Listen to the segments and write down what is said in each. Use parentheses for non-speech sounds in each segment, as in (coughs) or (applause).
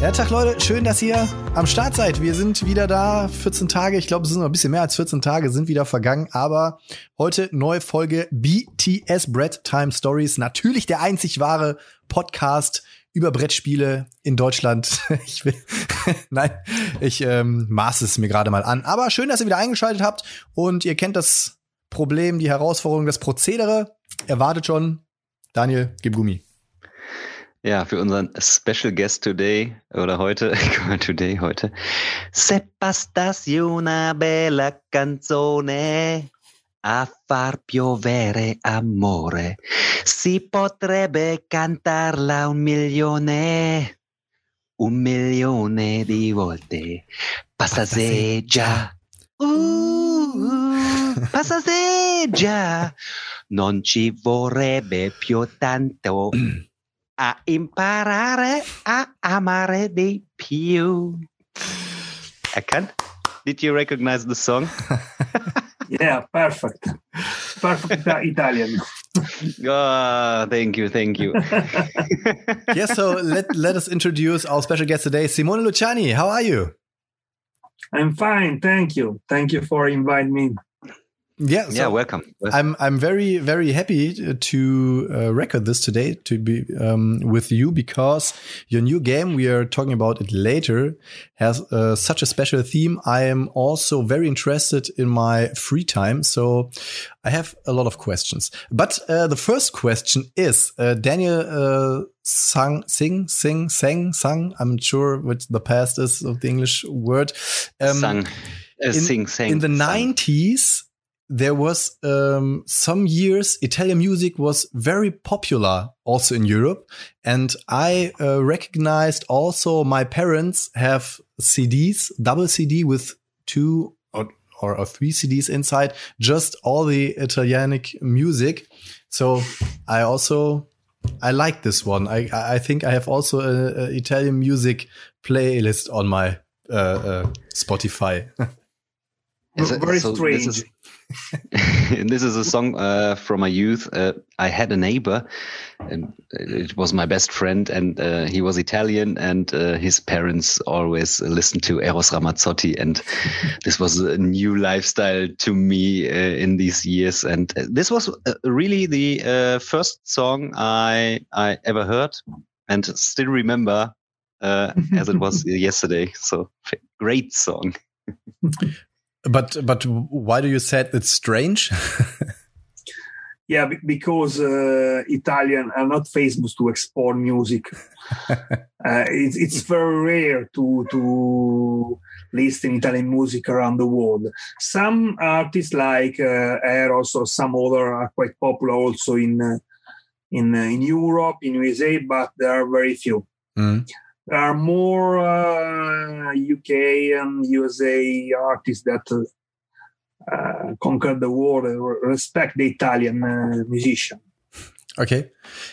Ja, Tag Leute, schön, dass ihr am Start seid. Wir sind wieder da, 14 Tage, ich glaube, es sind noch ein bisschen mehr als 14 Tage, sind wieder vergangen, aber heute neue Folge BTS Bread Time Stories. Natürlich der einzig wahre Podcast über Brettspiele in Deutschland. (laughs) Ich will, (laughs) nein, ich ähm, maße es mir gerade mal an. Aber schön, dass ihr wieder eingeschaltet habt und ihr kennt das Problem, die Herausforderung, das Prozedere. Erwartet schon. Daniel, gib Gummi. Ja, für unseren Special Guest today oder heute, (laughs) today, heute. Se una bella canzone a far piovere amore, si potrebbe cantarla un milione, un milione di volte. Passeggia, uh, passeggia, non ci vorrebbe più tanto. (clears throat) a imparare a amare di più. Erkannt? Did you recognize the song? (laughs) yeah, perfect. Perfect Italian. oh, (laughs) thank you, thank you. (laughs) yes, so let, let us introduce our special guest today, Simone Luciani. How are you? I'm fine, thank you. Thank you for inviting me. Yeah, so yeah, welcome. I'm I'm very very happy to uh, record this today to be um, with you because your new game we are talking about it later has uh, such a special theme. I am also very interested in my free time, so I have a lot of questions. But uh, the first question is uh, Daniel uh, sang sing sing sang sang. I'm sure what the past is of the English word. Um, sang. Uh, in, sing, sang, in the sang. 90s there was um, some years Italian music was very popular also in Europe, and I uh, recognized also my parents have CDs, double CD with two or, or, or three CDs inside, just all the Italianic music. So I also I like this one. I I think I have also a, a Italian music playlist on my uh, uh, Spotify. (laughs) Very so strange. This is, (laughs) this is a song uh, from my youth. Uh, I had a neighbor, and it was my best friend, and uh, he was Italian, and uh, his parents always listened to Eros Ramazzotti, and this was a new lifestyle to me uh, in these years. And this was uh, really the first song I I ever heard, and still remember as it was (laughs) yesterday. So great song. (laughs) But but why do you say it's strange? (laughs) yeah, because uh, Italian are not famous to export music. (laughs) uh, it's, it's very rare to to listen Italian music around the world. Some artists like uh, Eros or some other are quite popular also in uh, in uh, in Europe, in USA, but there are very few. Mm are more uh, UK and USA artists that uh, uh, conquer the world, respect the Italian uh, musician. Okay.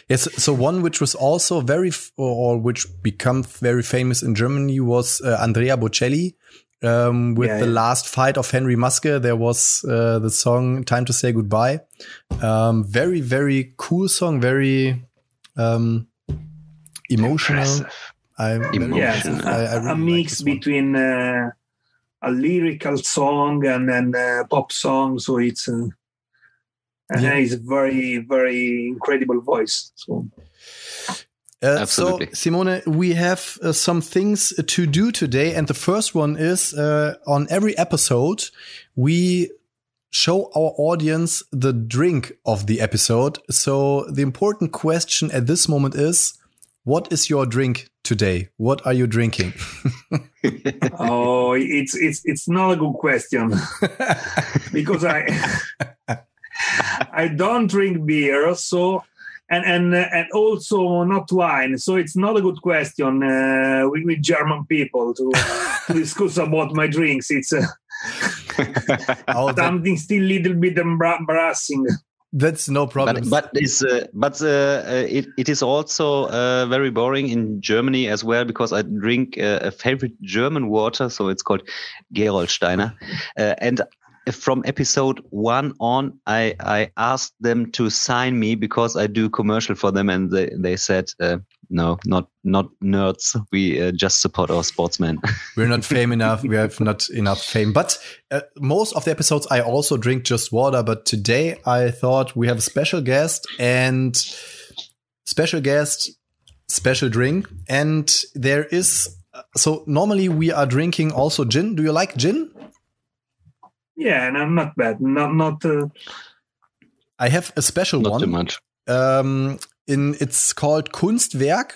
Yes. So one which was also very, or which become very famous in Germany was uh, Andrea Bocelli. Um, with yeah, the yeah. last fight of Henry Maske, there was uh, the song "Time to Say Goodbye." Um, very, very cool song. Very um, emotional. Impressive. I, yes, I, I really a mix like between uh, a lyrical song and then a pop song. So it's uh, and yeah. he's a very very incredible voice. So. Uh, so, Simone, we have uh, some things to do today. And the first one is uh, on every episode, we show our audience the drink of the episode. So, the important question at this moment is what is your drink today? What are you drinking? (laughs) oh, it's it's it's not a good question (laughs) because I I don't drink beer, so and and and also not wine. So it's not a good question uh, with, with, German people to, to discuss about my drinks. It's uh, (laughs) oh, something still a little bit embarrassing. That's no problem. But, but it's uh, but uh, uh, it it is also uh, very boring in Germany as well because I drink uh, a favorite German water, so it's called Gerolsteiner, uh, and from episode one on, I I asked them to sign me because I do commercial for them, and they they said no, not not nerds. We uh, just support our sportsmen. (laughs) We're not fame enough. We have not enough fame. But uh, most of the episodes, I also drink just water. But today, I thought we have a special guest and special guest, special drink, and there is. So normally we are drinking also gin. Do you like gin? Yeah, no, I'm not bad. Not not. Uh... I have a special not one. Not too much. Um, in it's called Kunstwerk.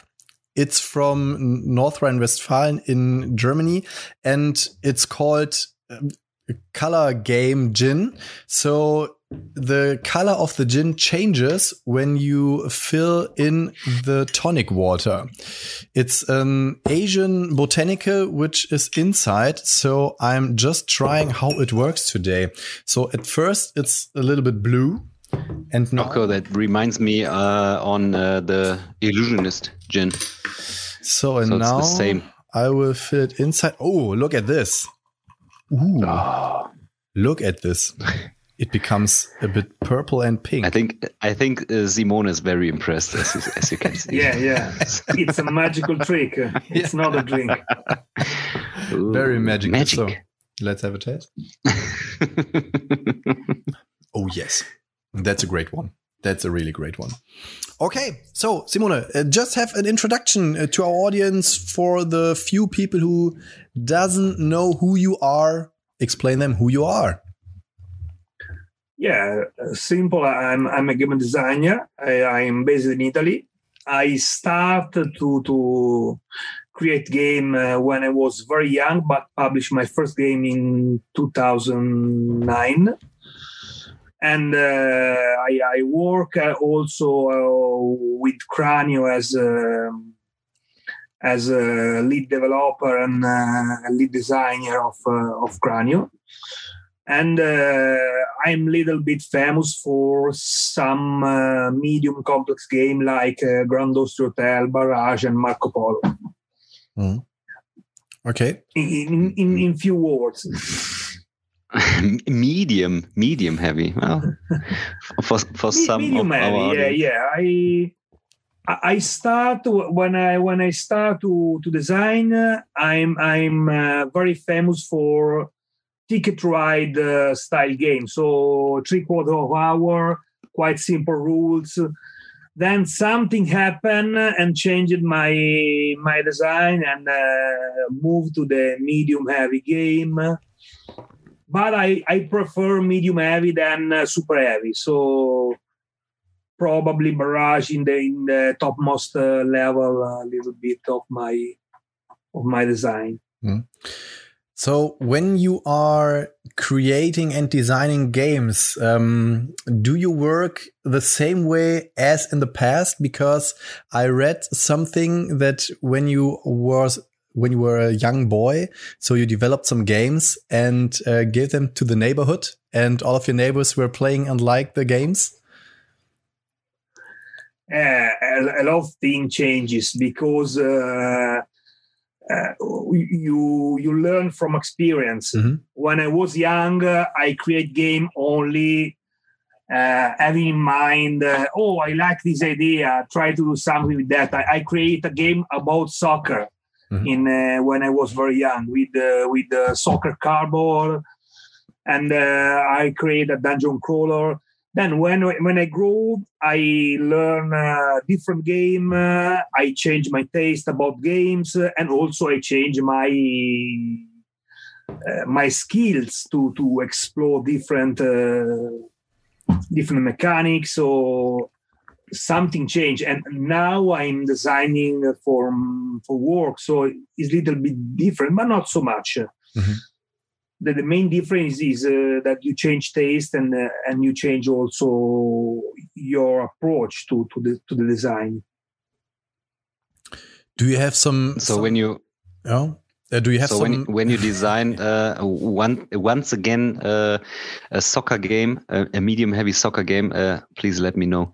It's from North Rhine-Westphalia in Germany, and it's called um, color game gin. So the color of the gin changes when you fill in the tonic water. It's an Asian botanical which is inside. So I'm just trying how it works today. So at first it's a little bit blue and now, okay, that reminds me uh, on uh, the illusionist gin. So and so now the same. I will fill it inside. Oh, look at this! Ooh, oh. look at this! (laughs) It becomes a bit purple and pink. I think I think uh, Simone is very impressed, as you, as you can see. yeah, yeah, it's a magical trick. (laughs) It's not a drink. Ooh, very magical. Magic. So let's have a taste. (laughs) oh yes. That's a great one. That's a really great one. Okay, so Simone, uh, just have an introduction uh, to our audience for the few people who doesn't know who you are. Explain them who you are. Yeah, uh, simple. I'm I'm a game designer. I, am based in Italy. I started to to create game uh, when I was very young, but published my first game in 2009 and uh, I, I, work uh, also uh, with Cranio as a, as a lead developer and a lead designer of of Cranio and uh, I'm a little bit famous for some uh, medium complex game like uh, Grand Austria Hotel, Barrage, and Marco Polo. Mm. Okay. In, in, in few words. (laughs) medium, medium heavy. Well, for for some medium heavy. Yeah, yeah. I I start when I when I start to to design. I'm I'm uh, very famous for ticket ride uh, style game. So three quarter of hour, quite simple rules. Then something happened and changed my my design and uh, moved to the medium heavy game but I, I prefer medium heavy than uh, super heavy. So probably barrage in the in the topmost uh, level a little bit of my of my design. Mm. So when you are creating and designing games, um, do you work the same way as in the past? Because I read something that when you was when you were a young boy. So you developed some games and uh, gave them to the neighborhood, and all of your neighbors were playing and liked the games. Uh, a, lot of thing changes because uh, uh, you you learn from experience. Mm-hmm. When I was young, I create game only uh, having in mind, uh, oh, I like this idea, try to do something with that. I, I, create a game about soccer mm-hmm. in uh, when I was very young with uh, with the soccer cardboard, and uh, I create a dungeon crawler. Then when when I grow, I learn a different game. Uh, I change my taste about games, uh, and also I change my uh, my skills to to explore different different mechanics or something changed and now i'm designing for for work so it's a little bit different but not so much mm-hmm. The, the main difference is uh, that you change taste and uh, and you change also your approach to to the to the design do you have some so some, when you oh Uh, do you have so some... when when you design (laughs) uh, one once again uh, a soccer game, a, a medium heavy soccer game? Uh, please let me know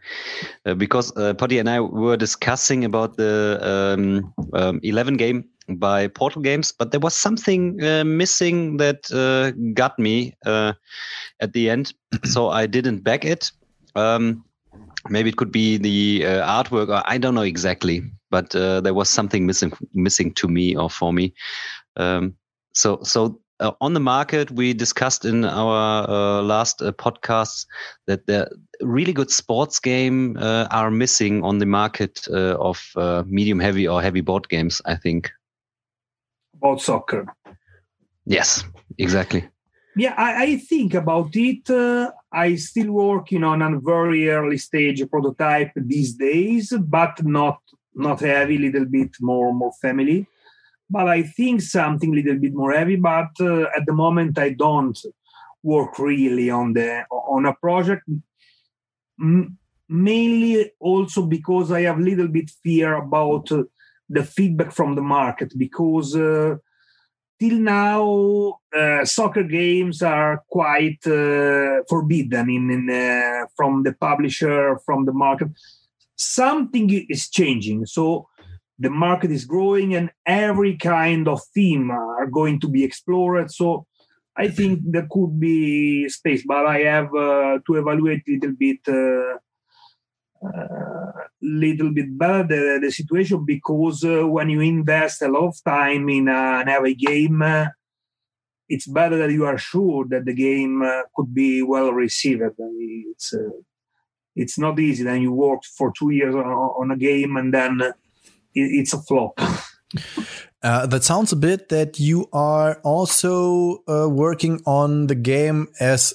uh, because uh, Potti and I were discussing about the um, um, eleven game by Portal Games, but there was something uh, missing that uh, got me uh, at the end, (clears throat) so I didn't back it. Um, maybe it could be the uh, artwork, or I don't know exactly, but uh, there was something missing missing to me or for me. Um, so so. Uh, on the market, we discussed in our last podcast that the really good sports game are missing on the market of medium heavy or heavy board games. I think about soccer. Yes, exactly. Yeah, I, I think about it. Uh, I still working on a very early stage prototype these days, but not not heavy, little bit more more family. But I think something little bit more heavy. But uh, at the moment, I don't work really on the on a project. M- mainly also because I have little bit fear about. Uh, the feedback from the market because uh, till now uh, soccer games are quite uh, forbidden in, in uh, from the publisher from the market. Something is changing. So the market is growing and every kind of theme are going to be explored. So i think there could be space but i have uh, to evaluate a little bit uh, little bit better the, the situation because uh, when you invest a lot of time in an heavy game, uh, it's better that you are sure that the game uh, could be well received. It's uh, it's not easy. Then you worked for two years on, on a game and then it, it's a flop. (laughs) Uh, that sounds a bit that you are also working on the game as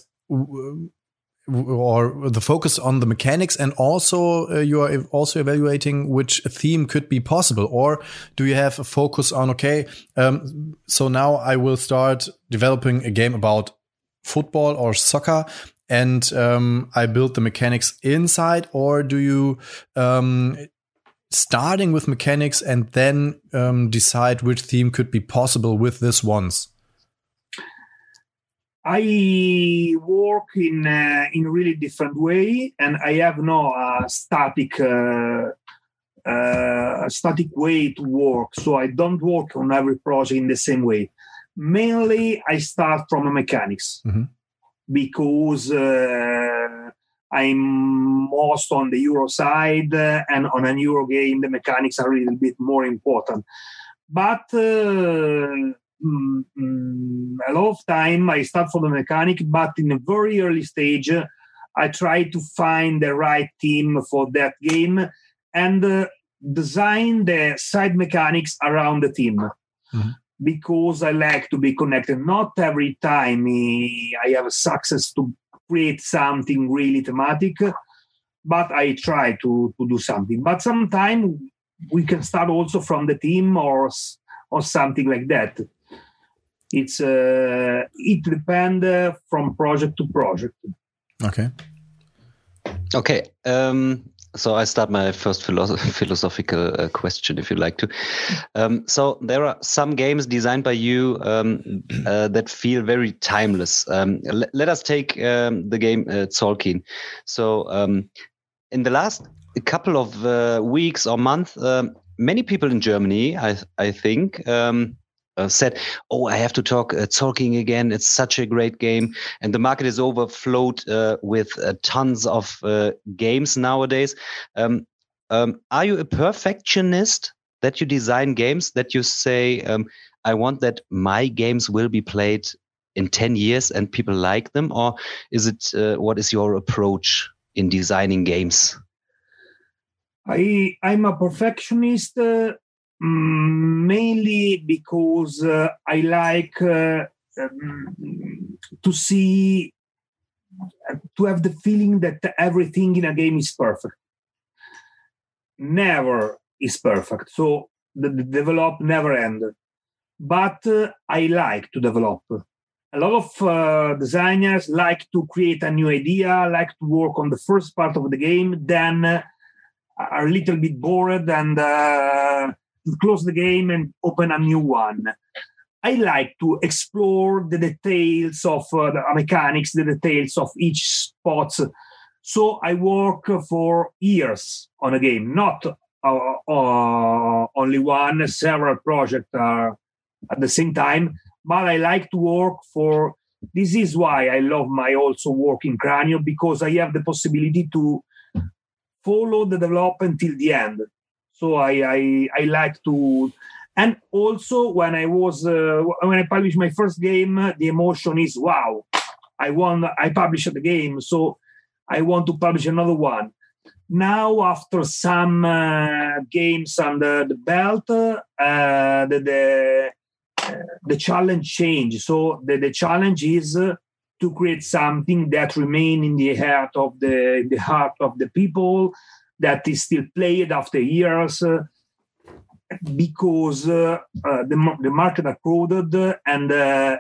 or the focus on the mechanics and also uh, you are also evaluating which theme could be possible or do you have a focus on okay um, so now i will start developing a game about football or soccer and um, i build the mechanics inside or do you um, starting with mechanics and then um, decide which theme could be possible with this ones I work in uh, in a really different way, and I have no uh, static uh, uh, static way to work. So I don't work on every project in the same way. Mainly, I start from mechanics mm-hmm. because uh, I'm most on the Euro side, and on a Euro game, the mechanics are a little bit more important. But mm, mm, a lot of time I start from the mechanic, but in a very early stage, I try to find the right team for that game and uh, design the side mechanics around the team. Mm-hmm. Because I like to be connected. Not every time I have a success to create something really thematic, but I try to, to do something. But sometimes we can start also from the team or or something like that it's uh, it depends uh, from project to project okay okay um, so I start my first philosoph- (laughs) philosophical uh, question, if you like to. Um, so there are some games designed by you um, uh, that feel very timeless. Um, let us take um, the game uh, Tzolk'in. So um, in the last couple of uh, weeks or months, um, many people in Germany, I, I think, um, uh, said, "Oh, I have to talk uh, Tzolk'in again. It's such a great game." And the market is overflowed uh, with uh, tons of uh, games nowadays. Um, um, are you a perfectionist that you design games that you say, um, "I want that my games will be played in ten years and people like them," or is it uh, what is your approach in designing games? I I'm a perfectionist Mm, mainly because uh, I like uh, um, to see, to have the feeling that everything in a game is perfect. Never is perfect. So the, the develop never end. But uh, I like to develop. A lot of uh, designers like to create a new idea, like to work on the first part of the game, then uh, are a little bit bored and uh, close the game and open a new one. I like to explore the details of uh, the mechanics, the details of each spot. So I work for years on a game, not uh, uh, only one, several projects are at the same time. But I like to work for. This is why I love my also work in Cranio because I have the possibility to follow the development till the end. So I I, I like to and also when i was uh, when i published my first game the emotion is wow i won i published the game so i want to publish another one. Now after some uh, games under the belt uh, the the, uh, the challenge changed so the, the challenge is uh, to create something that remain in the heart of the the heart of the people that is still played after years because uh, uh, the, the market are crowded and uh,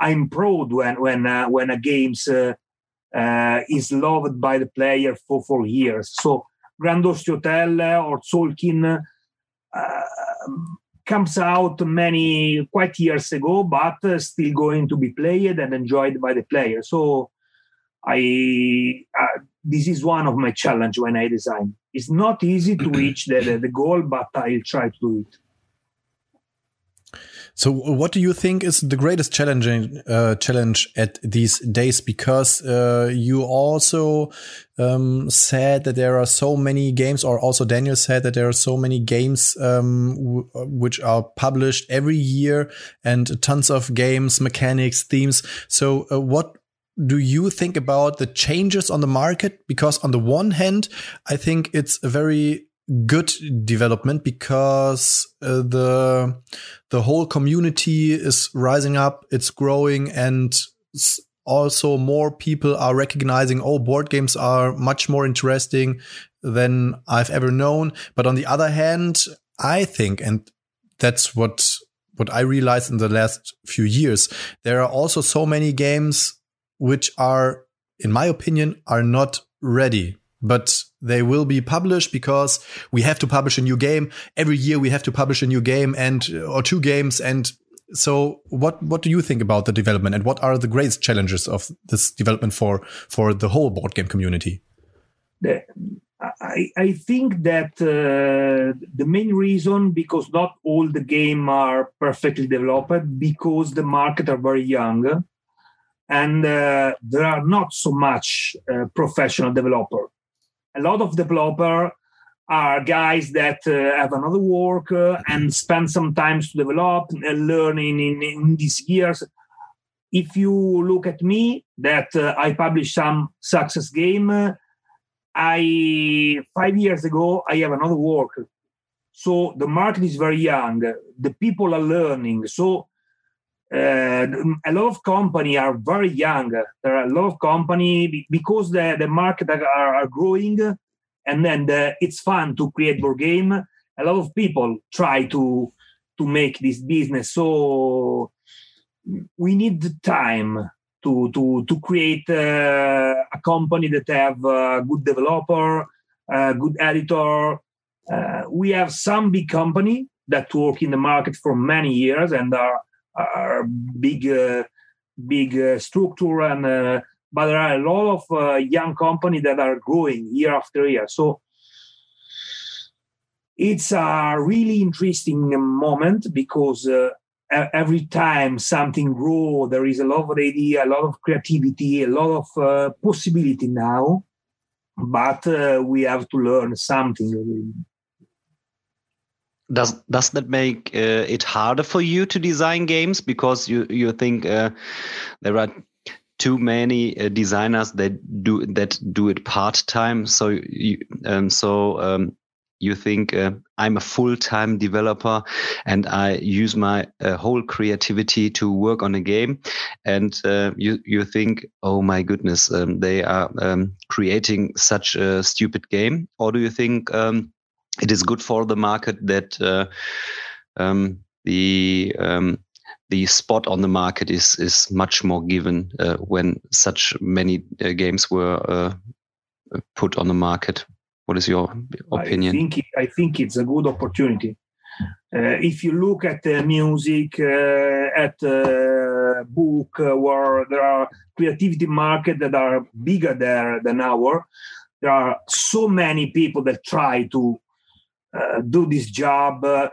I'm proud when when when a games is loved by the player for for years. So Grand Hotel or Tzolk'in comes out many quite years ago, but uh, still going to be played and enjoyed by the player. So I uh, this is one of my challenge when I design. It's not easy to (clears throat) reach the, the, the goal, but I'll try to do it. So, what do you think is the greatest challenging uh, challenge at these days? Because uh, you also um, said that there are so many games, or also Daniel said that there are so many games um, which are published every year, and tons of games, mechanics, themes. So, uh, what do you think about the changes on the market? Because on the one hand, I think it's a very good development because uh, the the whole community is rising up, it's growing, and also more people are recognizing oh board games are much more interesting than I've ever known. But on the other hand, I think, and that's what what I realized in the last few years, there are also so many games which are, in my opinion, are not ready. But they will be published because we have to publish a new game every year. We have to publish a new game and or two games. And so, what what do you think about the development and what are the greatest challenges of this development for for the whole board game community? I, I think that uh, the main reason because not all the game are perfectly developed because the market are very young and uh, there are not so much uh, professional developer. A lot of developer are guys that uh, have another work uh, and spend some time to develop and learning in, in, these years. If you look at me, that uh, I publish some success game, uh, I five years ago I have another work. So the market is very young. The people are learning. So uh, a lot of company are very young. There are a lot of company because the, the market are, are growing, and then the, it's fun to create board game. A lot of people try to to make this business. So we need time to to to create uh, a company that have a good developer, a good editor. Uh, we have some big company that work in the market for many years and are are big, uh, big uh, structure, and uh, but there are a lot of young companies that are growing year after year. So it's a really interesting moment because uh, every time something grow there is a lot of idea a lot of creativity a lot of uh, possibility now but uh, we have to learn something does does that make uh, it harder for you to design games? Because you you think uh, there are too many uh, designers that do that do it part time so you um, so um, you think uh, I'm a full time developer and I use my uh, whole creativity to work on a game, and uh, you you think, oh my goodness, um, they are um, creating such a stupid game, or do you think um, it is good for the market that uh, um, the um, the spot on the market is is much more given uh, when such many uh, games were uh, put on the market. What is your opinion? I think I think it's a good opportunity. Uh, if you look at the music, uh, at book uh, where there are creativity market that are bigger there than our. There are so many people that try to do this job. Uh,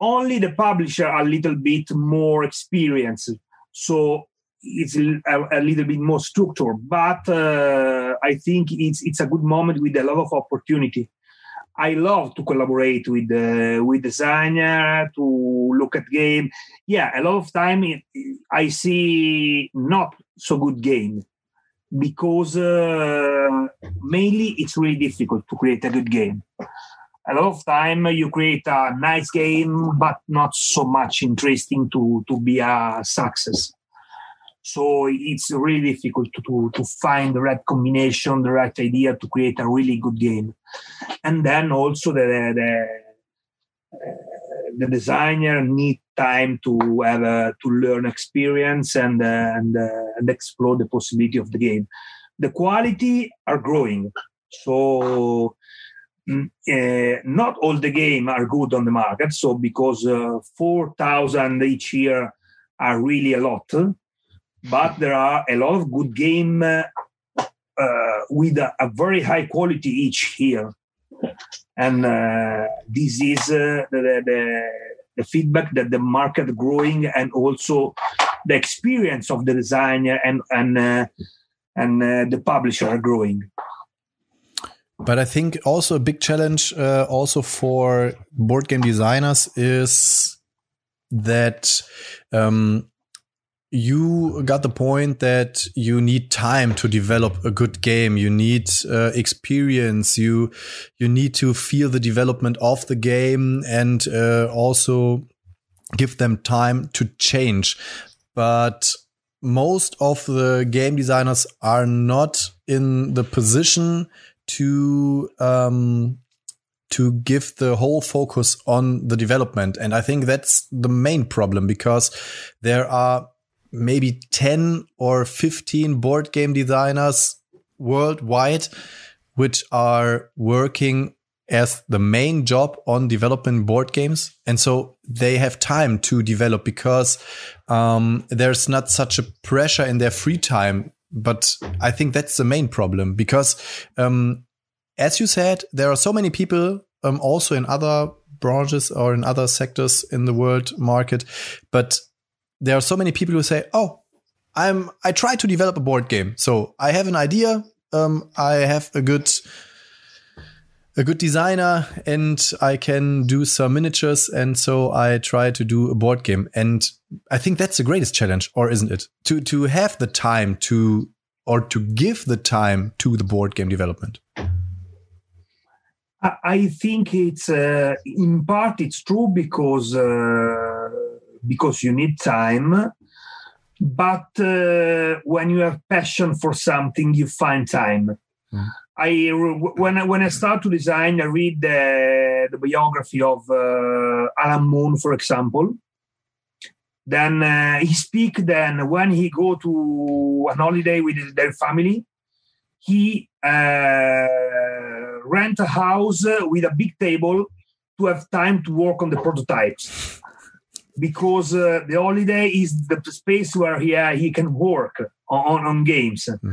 only the publisher a little bit more experienced, so it's a, a little bit more structured. But uh, I think it's it's a good moment with a lot of opportunity. I love to collaborate with uh, with designer to look at game. Yeah, a lot of time I see not so good game because uh, mainly it's really difficult to create a good game. A lot of time you create a nice game, but not so much interesting to to be a success. So it's really difficult to, to, to, find the right combination, the right idea to create a really good game. And then also the, the, uh, the designer need time to have uh, to learn experience and uh, and, uh, and explore the possibility of the game. The quality are growing, so uh, not all the game are good on the market. So because uh, four thousand each year are really a lot but there are a lot of good game uh, uh, with a, a, very high quality each year and uh, this is uh, the, the, the, feedback that the market growing and also the experience of the designer and and uh, and uh, the publisher are growing but I think also a big challenge also for board game designers is that um, you got the point that you need time to develop a good game. You need uh, experience. You you need to feel the development of the game and uh, also give them time to change. But most of the game designers are not in the position to um, to give the whole focus on the development and i think that's the main problem because there are maybe 10 or 15 board game designers worldwide, which are working as the main job on developing board games. And so they have time to develop because um, there's not such a pressure in their free time. But I think that's the main problem because, um, as you said, there are so many people um, also in other branches or in other sectors in the world market, but there are so many people who say, "Oh, I'm I try to develop a board game. So I have an idea. Um, I have a good a good designer and I can do some miniatures. And so I try to do a board game. And I think that's the greatest challenge, or isn't it? To to have the time to or to give the time to the board game development. I think it's uh, in part it's true because uh, because you need time but uh, when you have passion for something you find time mm. I when I, when i start to design i read the, the biography of uh, alan moon for example then uh, he speak then when he go to an holiday with his, their family he uh, rent a house with a big table to have time to work on the prototypes because uh, the holiday is the space where he, uh, he can work on, on games. Mm-hmm.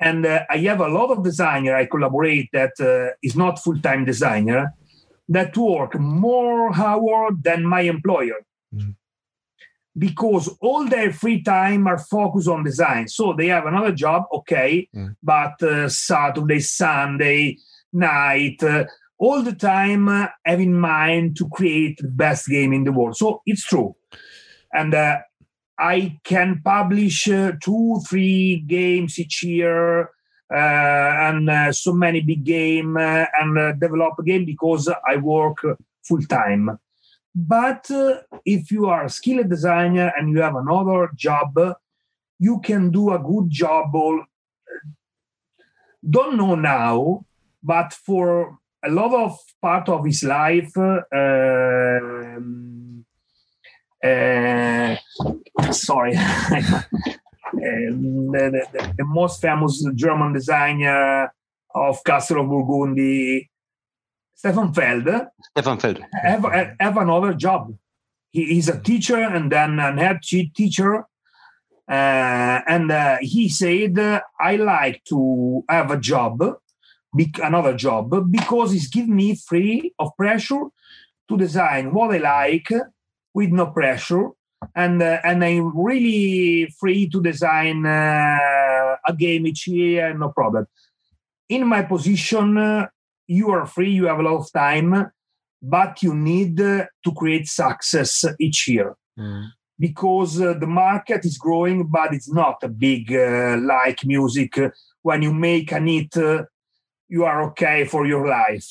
And uh, I have a lot of designer I collaborate that uh, is not full-time designer that work more hours than my employer. Mm-hmm. Because all their free time are focused on design. So they have another job, okay, mm. but uh, Saturday, Sunday, night, uh, all the time uh, have in mind to create the best game in the world. So it's true. And uh, I can publish uh, two, three games each year uh, and uh, so many big game uh, and develop a game because I work full time. But if you are a skilled designer and you have another job, you can do a good job. All, don't know now, but for a lot of part of his life uh, uh, sorry (laughs) the, the, the, most famous german designer of castle of burgundy stefan feld stefan feld have, have another job he, he's a teacher and then an head teacher. Uh, and uh, he said, I like to have a job, another job, because it's give me free of pressure to design what I like with no pressure. And, uh, and I'm really free to design uh, a game each year, no problem. In my position, uh, you are free, you have a lot of time, but you need to create success each year. Mm. Because uh, the market is growing, but it's not a big uh, like music. When you make a hit, uh, you are okay for your life.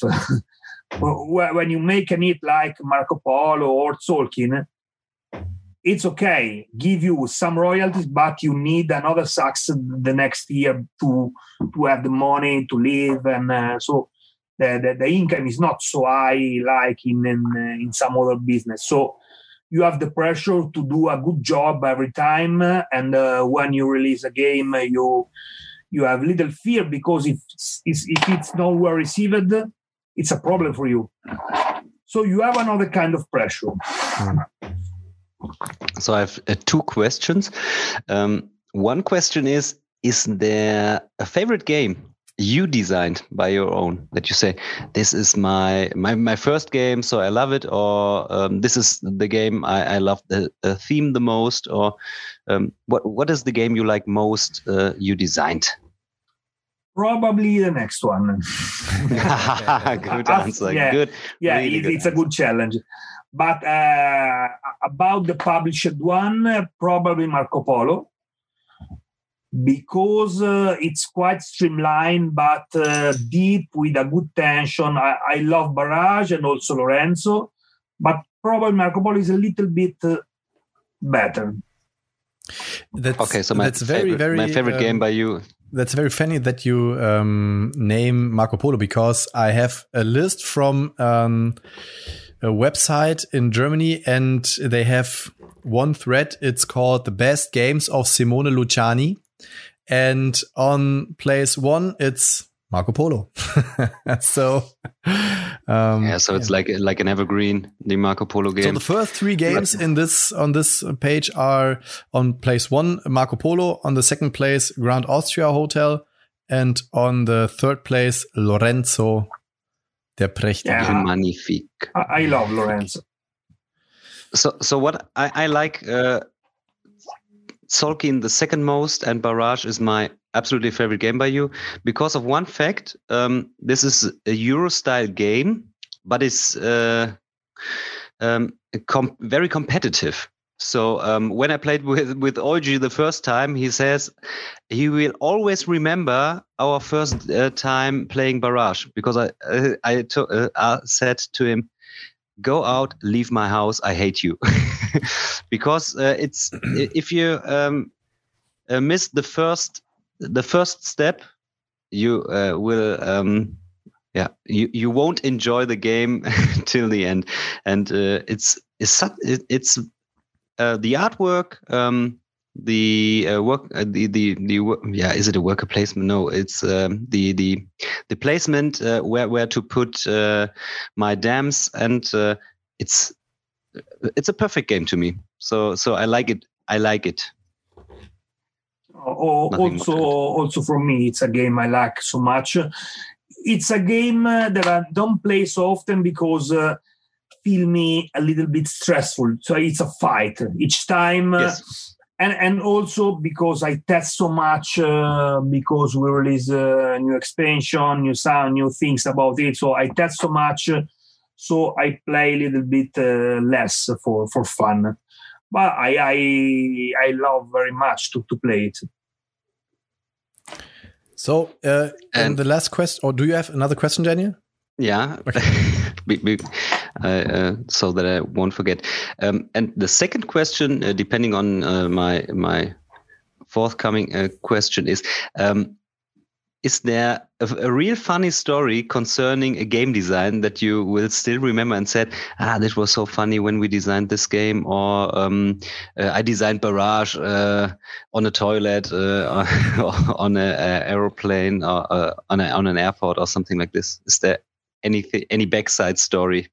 (laughs) when you make a hit like Marco Polo or Tzolk'in, it's okay. Give you some royalties, but you need another success the next year to to have the money to live, and uh, so the, the, the income is not so high like in in, in some other business. So you have the pressure to do a good job every time, and uh, when you release a game, you you have little fear because if if it's not well received, it's a problem for you. So you have another kind of pressure. So I have uh, two questions. Um, one question is: Is there a favorite game you designed by your own that you say this is my my, my first game so i love it or um, this is the game i, I love the, the theme the most or um, what what is the game you like most uh, you designed? Probably the next one. (laughs) (laughs) Good answer. yeah, good. Yeah really it, good it's a good challenge but uh, about the published one probably marco polo because uh, it's quite streamlined but uh, deep with a good tension. I, I, love Barrage and also Lorenzo, but probably Marco Polo is a little bit uh, better. That's, okay, so my that's very, favorite, very, my favorite um, game by you. That's very funny that you um, name Marco Polo because I have a list from um, a website in Germany and they have one thread. It's called the best games of Simone Luciani and on place one, it's Marco Polo. (laughs) so, um, yeah, so it's yeah. like like an evergreen, the Marco Polo game. So the first three games in this on this page are on place one, Marco Polo. On the second place, Grand Austria Hotel, and on the third place, Lorenzo, der Prächtige. Yeah, Magnifique. I, I love Lorenzo. So, so what I, I like. Uh, Tzolk'in the second most, and Barrage is my absolutely favorite game by you because of one fact. Um, this is a Euro style game, but it's uh, um, com very competitive. So um, when I played with with Olgi the first time, he says he will always remember our first uh, time playing Barrage because I uh, I uh, said to him, go out, leave my house. I hate you. (laughs) because uh, it's if you um, uh, miss the first the first step, you will um, yeah you you won't enjoy the game (laughs) till the end, and it's it's it's uh, the artwork. Um, the uh, work uh, the the the yeah is it a worker placement? No it's um, the the the placement uh, where where to put uh, my dams and uh, it's it's a perfect game to me. So so i like it. I like it. Oh, also also for me it's a game i like so much. It's a game that i don't play so often because uh, feel me a little bit stressful so it's a fight each time yes and and also because I test so much uh, because we release a new expansion, new sound, new things about it. So I test so much, so I play a little bit uh, less for for fun. But I I I love very much to to play it. So, uh, and, and the last question, or do you have another question, Daniel? Yeah. Okay. (laughs) uh, so that I won't forget. Um, and the second question, uh, depending on uh, my my forthcoming question, is. Um, is there a, a, real funny story concerning a game design that you will still remember and said, ah, this was so funny when we designed this game, or um, uh, I designed Barrage uh, on a toilet, uh, (laughs) on an aeroplane, or on, a, on an airport, or something like this? Is there anything, any backside story?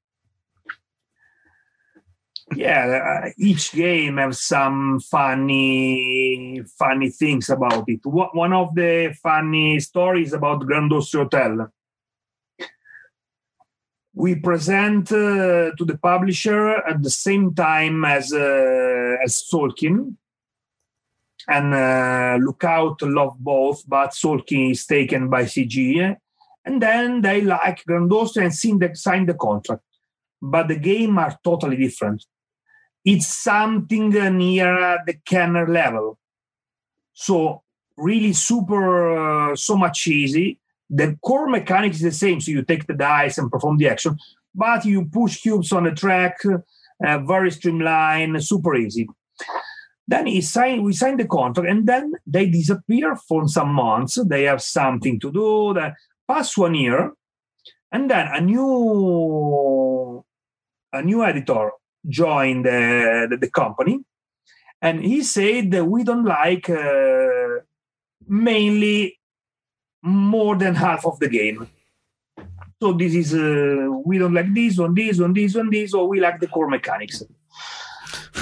Yeah, uh, each game have some funny, funny things about it. One of the funny stories about Grand Austria Hotel. We present uh, to the publisher at the same time as uh, as Tzolk'in, and uh, Lookout love both, but Tzolk'in is taken by CG, and then they like Grand Austria and sign the, sign the contract. But the game are totally different it's something near the Kenner level. So really super, uh, so much easy. The core mechanics is the same. So you take the dice and perform the action, but you push cubes on the track, uh, very streamlined, super easy. Then he signed, we signed the contract, and then they disappear for some months. They have something to do. That pass one year, and then a new a new editor joined the, the, the company. And he said that we don't like uh, mainly more than half of the game. So this is uh, we don't like this on this on this on this, or we like the core mechanics.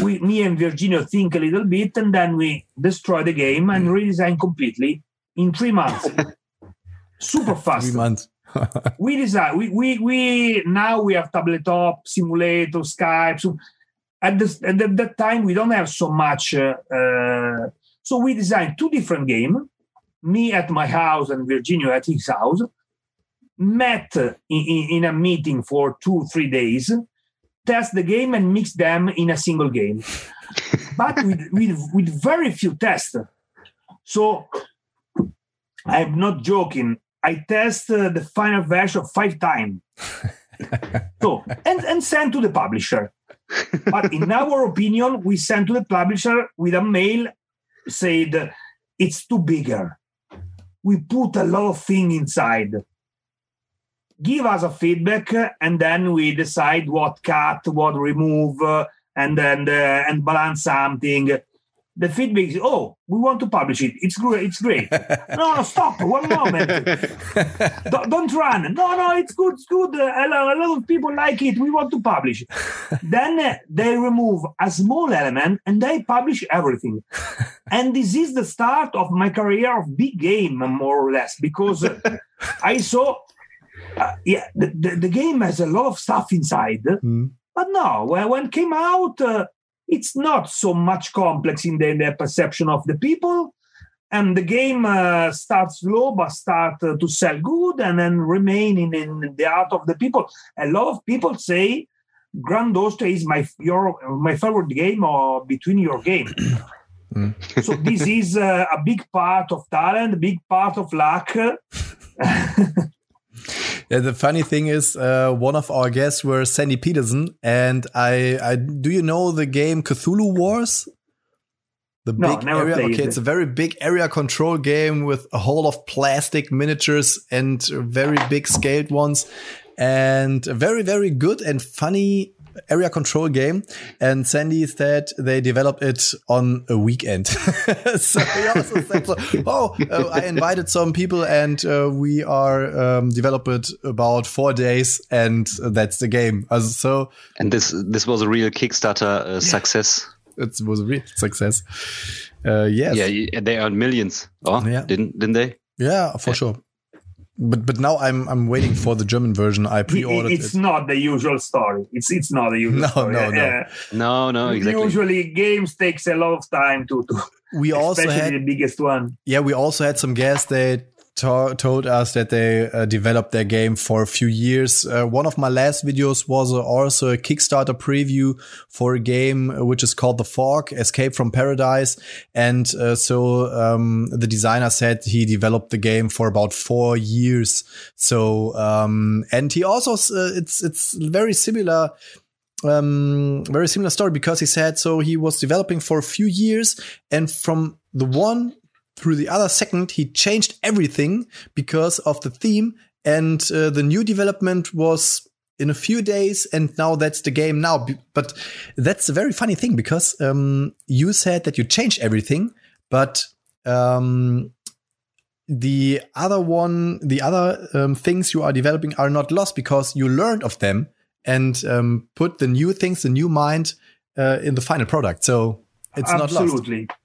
We, me and Virginio think a little bit, and then we destroy the game and redesign completely in three months. (laughs) Super fast. Three months. (laughs) we design we, we we now we have tabletop simulator skype so at this at that time we don't have so much uh, uh, so we designed two different games me at my house and Virginio at his house met in, in, in a meeting for two three days test the game and mix them in a single game. (laughs) But with, with with very few tests. So i'm not joking I test the final version five times. (laughs) so and and send to the publisher. But in (laughs) our opinion, we send to the publisher with a mail said it's too bigger. We put a lot of thing inside. Give us a feedback, and then we decide what cut, what remove, and then uh, and balance something the feedback is, oh, we want to publish it. It's great. It's great. (laughs) no, no, stop. One moment. (laughs) don't, don't, run. No, no, it's good. It's good. Uh, a, lot, a lot of people like it. We want to publish. (laughs) then uh, they remove a small element and they publish everything. and this is the start of my career of big game, more or less, because I saw, uh, yeah, the, the, the, game has a lot of stuff inside. Mm. But no, when, when came out, uh, it's not so much complex in the, in the perception of the people and the game uh, starts slow but start uh, to sell good and then remain in, in, the heart of the people. A lot of people say grand austria is my your my favorite game or between your game. (clears throat) Mm. so this is uh, a big part of talent big part of luck (laughs) Yeah, the funny thing is, uh, one of our guests were Sandy Petersen, and I, I do you know the game Cthulhu Wars? The no, big area. Okay, it. it's a very big area control game with a whole of plastic miniatures and very big scaled ones, and very very good and funny area control game, and Sandy said they developed it on a weekend. (laughs) so he also said, so, "Oh, uh, I invited some people, and uh, we are um, developed it about four days, and that's the game." so, and this this was a real Kickstarter uh, success. It was a real success. Uh, yes. Yeah, they earned millions. Oh, yeah. didn't didn't they? Yeah, for sure but but now I'm I'm waiting for the German version. I pre-ordered. It's it. not the usual story. It's it's not the (laughs) usual. No, story. no, no, yeah. no, no. Exactly. Usually, games takes a lot of time to to. We (laughs) also had the biggest one. Yeah, we also had some guests that to told us that they uh, developed their game for a few years. Uh, one of my last videos was uh, also a Kickstarter preview for a game uh, which is called The Fog Escape from Paradise. And uh, so um, the designer said he developed the game for about four years. So um, and he also it's it's very similar um, very similar story because he said so he was developing for a few years and from the one through the other second, he changed everything because of the theme. And uh, the new development was in a few days, and now that's the game now. But that's a very funny thing because um, you said that you changed everything, but um, the other one, the other um, things you are developing are not lost because you learned of them and um, put the new things, the new mind uh, in the final product. So it's Absolutely. not lost.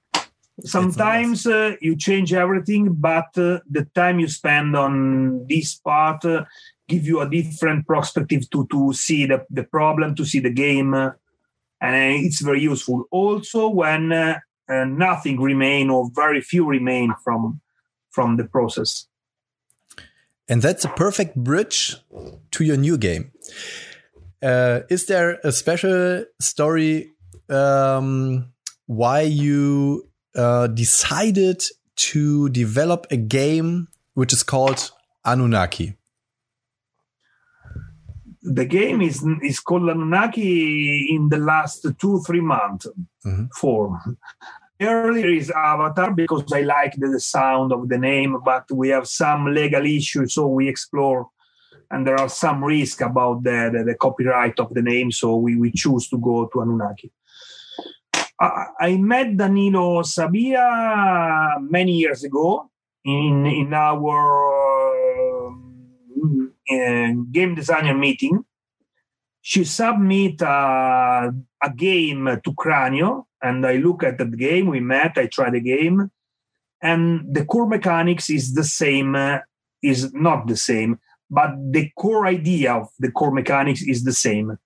Sometimes uh, you change everything, but uh, the time you spend on this part uh, give you a different perspective to to see the, the problem, to see the game, uh, and it's very useful. Also, when uh, uh, nothing remain or very few remain from from the process. And that's a perfect bridge to your new game. Uh, is there a special story um, why you uh, decided to develop a game which is called Anunnaki? The game is is called Anunnaki in the last two three months. Mm-hmm. Four. Earlier is Avatar because I like the, the sound of the name, but we have some legal issues, so we explore and there are some risk about the, the, the, copyright of the name, so we, we choose to go to Anunnaki. I, met Danilo Sabia many years ago in, in our uh, game designer meeting. She submit a, a game to Cranio, and I look at that game. We met, I tried the game, and the core mechanics is the same, uh, is not the same but the core idea of the core mechanics is the same.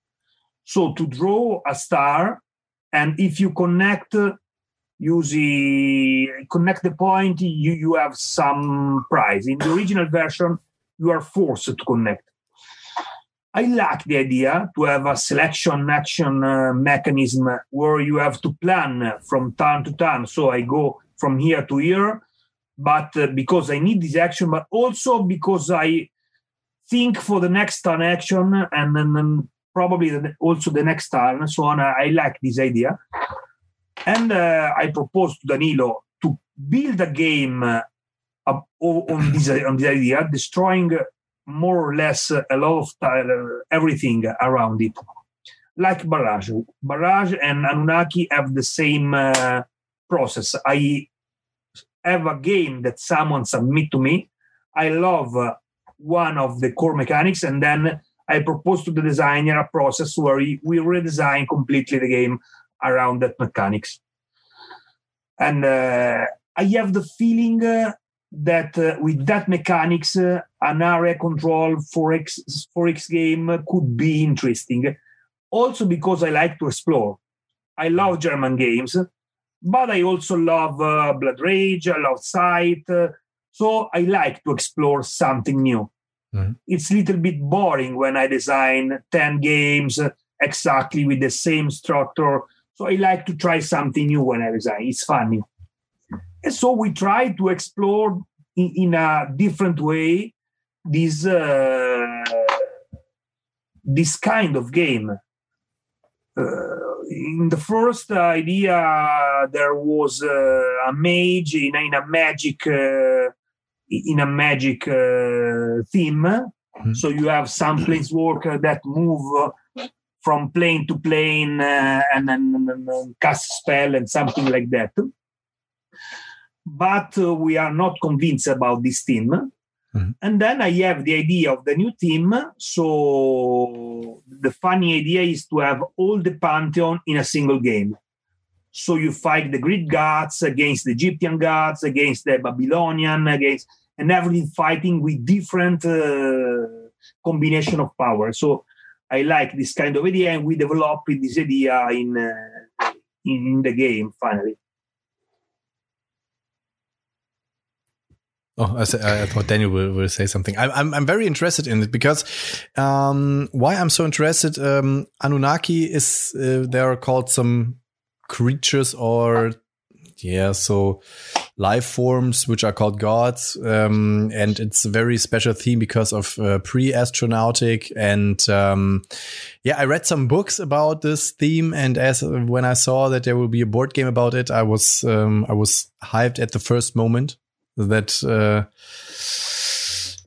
So to draw a star, and if you connect using connect the point, you, you have some prize. In the original version, you are forced to connect. I like the idea to have a selection action uh, mechanism where you have to plan from turn to turn. So I go from here to here, but uh, because I need this action, but also because I think for the next turn action and then probably the, also the next and so on. I, I like this idea. And uh, I proposed to Danilo to build a game uh, on, this, on this idea, destroying more or less a lot of uh, everything around it. Like Barrage. Barrage and Anunnaki have the same uh, process. I have a game that someone submit to me. I love uh, one of the core mechanics, and then I propose to the designer a process where we redesign completely the game around that mechanics. And uh, I have the feeling uh, that uh, with that mechanics, uh, an area control 4X game could be interesting. Also because I like to explore. I love German games, but I also love uh, Blood Rage. I love Scythe. So I like to explore something new. Mm-hmm. It's a little bit boring when I design 10 games exactly with the same structure. So I like to try something new when I design. It's funny. And so we try to explore in, in a different way this uh, this kind of game. Uh, in the first idea, there was uh, a mage in, in a magic uh, in a magic uh, theme. Mm-hmm. So you have some place planeswalker that move uh, from plane to plane uh, and then cast spell and something like that. But we are not convinced about this theme. Mm-hmm. And then I have the idea of the new team. So the funny idea is to have all the Pantheon in a single game. So you fight the Greek gods against the Egyptian gods, against the Babylonian, against and everything fighting with different uh, combination of power. So I like this kind of idea, and we developed this idea in uh, in the game finally. Oh, I, I, thought Daniel will, will say something. I, I'm I'm very interested in it because um, why I'm so interested. Um, Anunnaki is uh, there are called some creatures or yeah, so life forms which are called gods, um, and it's a very special theme because of uh, pre-astronautic and um, yeah, I read some books about this theme, and as when I saw that there will be a board game about it, I was um, I was hyped at the first moment that. Uh,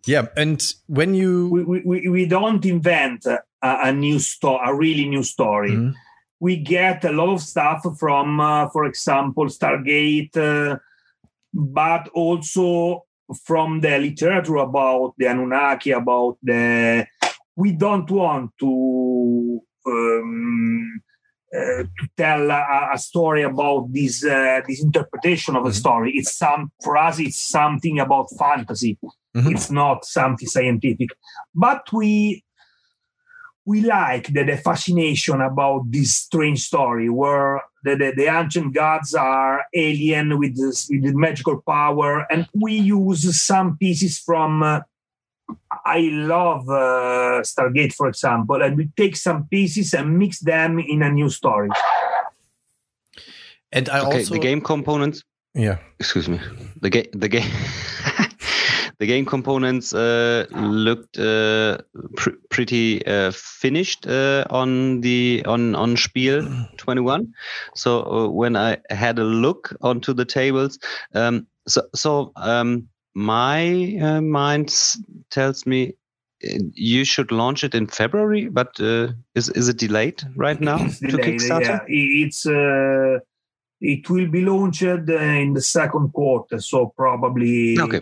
yeah, and when you we, we, we don't invent a, a new story, a really new story. Mm -hmm we get a lot of stuff from, uh, for example, Stargate, uh, but also from the literature about the Anunnaki, about the. We don't want to um, uh, to tell a, a, story about this uh, this interpretation of a mm-hmm. story. It's some for us. It's something about fantasy. Mm-hmm. It's not something scientific, but we we like the, the fascination about this strange story where the, the, the ancient gods are alien with this with the magical power, and we use some pieces from. Uh, I love uh, Stargate, for example, and we take some pieces and mix them in a new story. And I okay, also the game components. Yeah. Excuse me. The game. The game. (laughs) the game components uh, looked uh, pr pretty uh, finished uh, on the on on Spiel 21. So uh, when I had a look onto the tables, um, so so um, my uh, mind tells me you should launch it in February, but uh, is is it delayed right now it's to delayed, Kickstarter? Yeah. It's uh, it will be launched in the second quarter, so probably okay.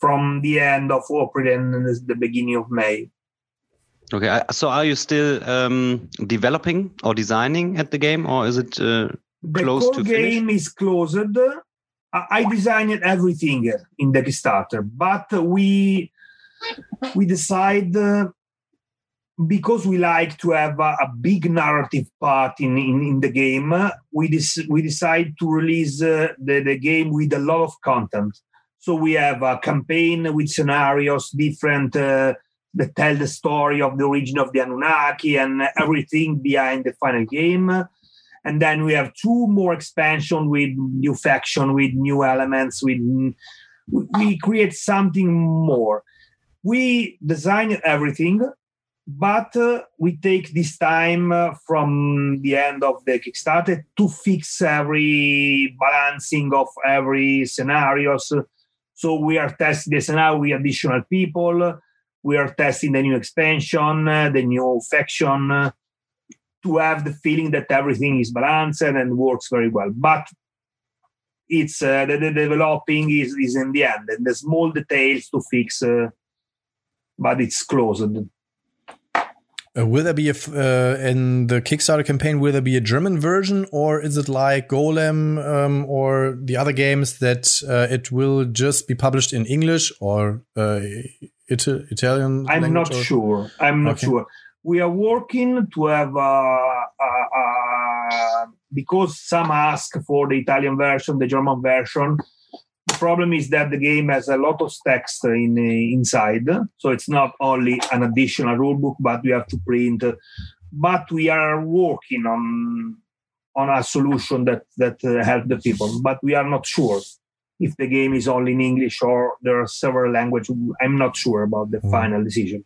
From the end of April and the beginning of May. Okay, so are you still um, developing or designing at the game, or is it uh, close to the to game finish? is closed I designed everything in the Kickstarter, but we we decide uh, because we like to have a, a big narrative part in, in, in the game. We des- we decide to release uh, the, the game with a lot of content. So we have a campaign with scenarios different uh, that tell the story of the origin of the Anunnaki and everything behind the final game. And then we have two more expansion with new faction with new elements with we create something more. We design everything but uh, we take this time uh, from the end of the kickstarter to fix every balancing of every scenarios so we are testing the scenario with additional people we are testing the new expansion the new faction to have the feeling that everything is balanced and works very well. But it's uh, the, the, developing is, is in the end and the small details to fix, uh, but it's closed. Uh, will there be a uh, in the Kickstarter campaign? Will there be a German version, or is it like Golem um, or the other games that uh, it will just be published in English or uh, Italian? I'm not or? sure. I'm not okay. sure we are working to have uh, uh, uh, because some ask for the Italian version, the German version. The problem is that the game has a lot of text in inside, so it's not only an additional rulebook, but we have to print. But we are working on on a solution that that uh, help the people, but we are not sure if the game is only in English or there are several languages. I'm not sure about the mm. final decision.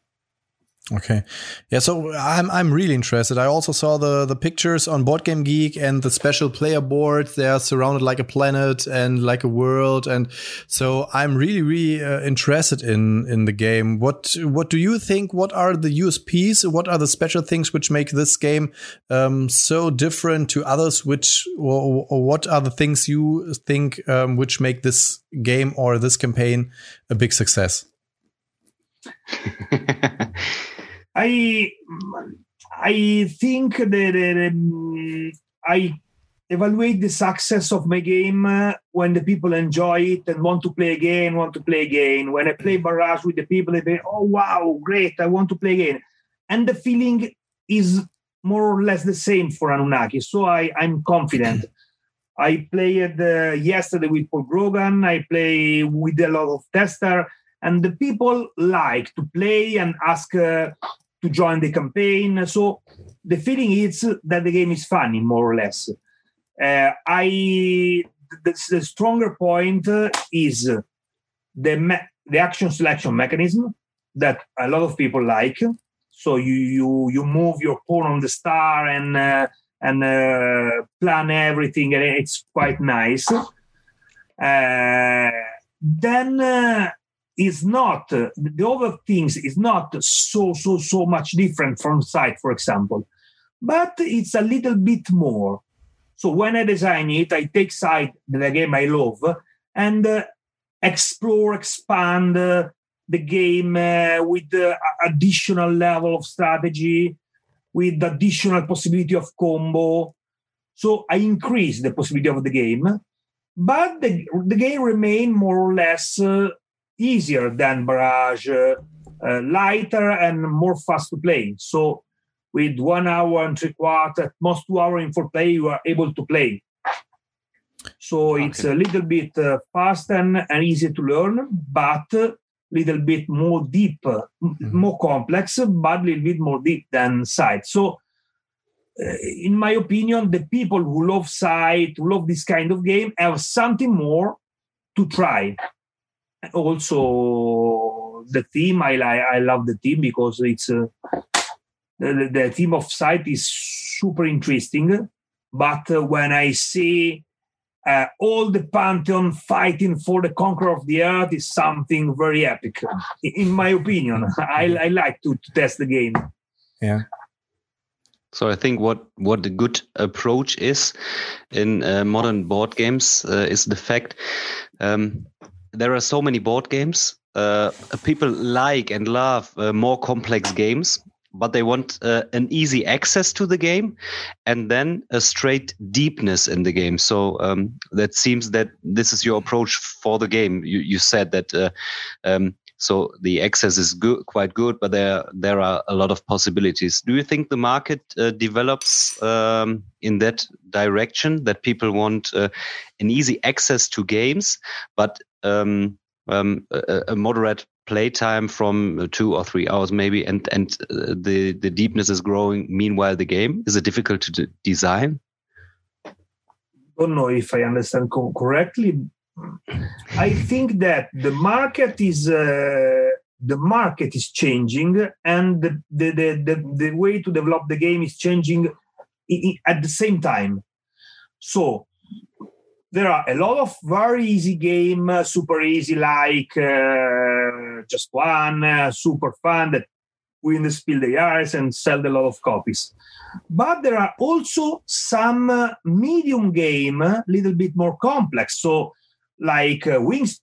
Okay. Yeah, so I'm I'm really interested. I also saw the the pictures on Board Game Geek and the special player board. They are surrounded like a planet and like a world, and so I'm really really uh, interested in in the game. What what do you think? What are the USPs? What are the special things which make this game um, so different to others? Which or, or, what are the things you think um, which make this game or this campaign a big success? (laughs) I I think that um, I evaluate the success of my game uh, when the people enjoy it and want to play again, want to play again. When I play Barrage with the people, they say, "Oh wow, great! I want to play again," and the feeling is more or less the same for Anunnaki. So I I'm confident. I played uh, yesterday with Paul Grogan. I play with a lot of tester, and the people like to play and ask uh, to join the campaign. So the feeling is that the game is funny, more or less. Uh, I the, the, stronger point is the me- the action selection mechanism that a lot of people like. So you you you move your pawn on the star and uh, and uh, plan everything, and it's quite nice. Uh, then uh, is not uh, the other things is not so so so much different from Scythe for example but it's a little bit more so when i design it i take Scythe the game i love and uh, explore expand uh, the game uh, with the additional level of strategy with additional possibility of combo. So I increase the possibility of the game, but the, the game remain more or less uh, easier than Barrage, uh, uh, lighter and more fast to play. So with one hour and three quarters, at most two hours in full play, you are able to play. So okay. it's a little bit uh, fast and, and easy to learn, but a little bit more deep, mm-hmm. more complex, but a little bit more deep than Scythe. So, uh, in my opinion, the people who love Scythe, who love this kind of game, have something more to try. Also, the theme, I, I love the theme because it's uh, the, the theme of Scythe is super interesting. But uh, when I see uh, all the pantheon fighting for the conquer of the earth is something very epic in my opinion (laughs) i, I like to, to, test the game yeah so i think what what the good approach is in uh, modern board games uh, is the fact um, there are so many board games uh, people like and love uh, more complex games but they want uh, an easy access to the game and then a straight deepness in the game. So um, that seems that this is your approach for the game. You, you said that. Uh, um, so the access is good, quite good, but there there are a lot of possibilities. Do you think the market uh, develops um, in that direction that people want uh, an easy access to games, but um, um, a, a, moderate playtime from two or three hours maybe and and uh, the the deepness is growing. Meanwhile the game is it difficult to d- design? Don't know if i understand co- correctly. I think that the market is uh, the market is changing and the, the, the, the, the way to develop the game is changing at the same time. So there are a lot of very easy game, uh, super easy like uh, just one, uh, super fun that win the Spiel des Jahres and sell a lot of copies. But there are also some uh, medium game, a uh, little bit more complex. So like uh, Wings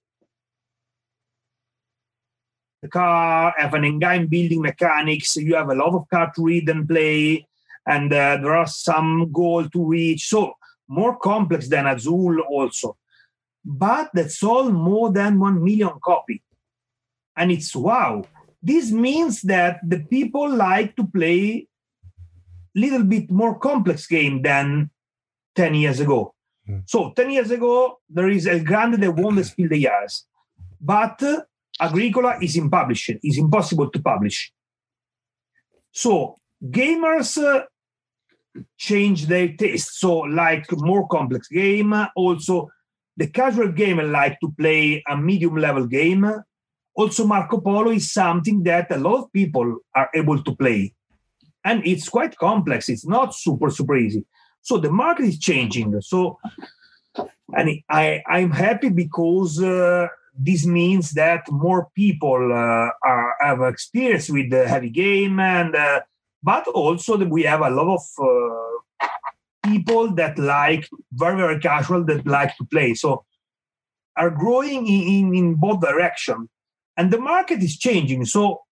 the car, have an engine building mechanics. You have a lot of card to read and play, and there are some goal to reach. So more complex than Azul also. But that's all more than 1 million copy. And it's wow. This means that the people like to play little bit more complex game than 10 years ago. Mm. So 10 years ago, there is El Grande that won the Spiel des Jahres. But uh, Agricola is in publishing, is impossible to publish. So gamers uh, change their taste. So, like more complex game. Also, the casual gamer like to play a medium level game. Also, Marco Polo is something that a lot of people are able to play, and it's quite complex. It's not super super easy. So the market is changing. So, and I I'm happy because. Uh, this means that more people uh, are, have experience with the heavy game and uh, but also that we have a lot of uh, people that like very very casual that like to play. So are growing in, in, both direction. And the market is changing. So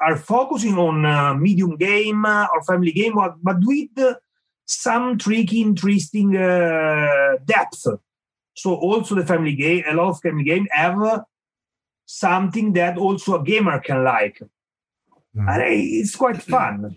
are focusing on uh, medium game uh, or family game but with uh, some tricky interesting uh, depth. So also the family game a lot of family game have something that also a gamer can like. Mm. and it's quite fun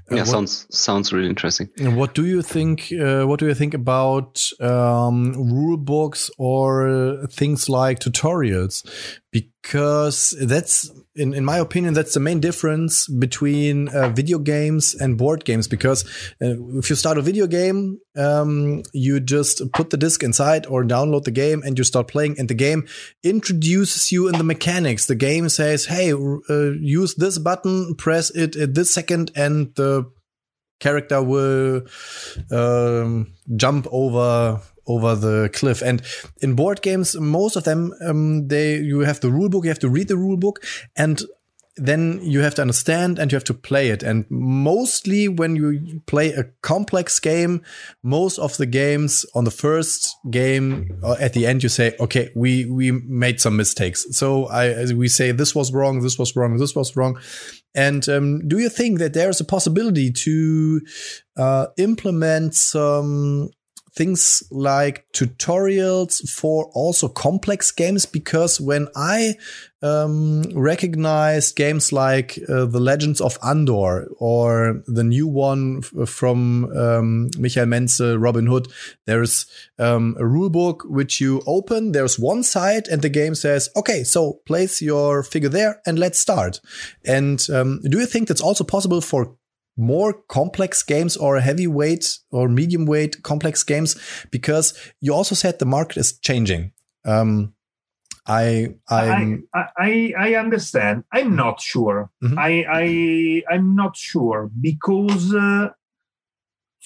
yeah, what, sounds sounds really interesting. And what do you think? Uh, what do you think about um, rule books or things like tutorials? Because that's, in in my opinion, that's the main difference between uh, video games and board games. Because uh, if you start a video game, um, you just put the disc inside or download the game and you start playing, and the game introduces you in the mechanics. The game says, "Hey, uh, use this button, press it at this second, and the character will um, jump over over the cliff. And in board games, most of them, um, they you have the rule book, you have to read the rule book, and then you have to understand and you have to play it. And mostly when you play a complex game, most of the games on the first game at the end, you say, okay, we, we made some mistakes. So I, we say this was wrong, this was wrong, this was wrong. And um, do you think that there is a possibility to uh, implement some things like tutorials for also complex games because when I um, recognized games like uh, The Legends of Andor or the new one from um, Michael Menzel, Robin Hood, there's um, a rule book which you open. There's one side, and the game says, "Okay, so place your figure there and let's start." And um, do you think that's also possible for more complex games or heavyweight or medium weight complex games because you also said the market is changing. Um, I, I I I understand. I'm not sure. Mm-hmm. I I I'm not sure because uh,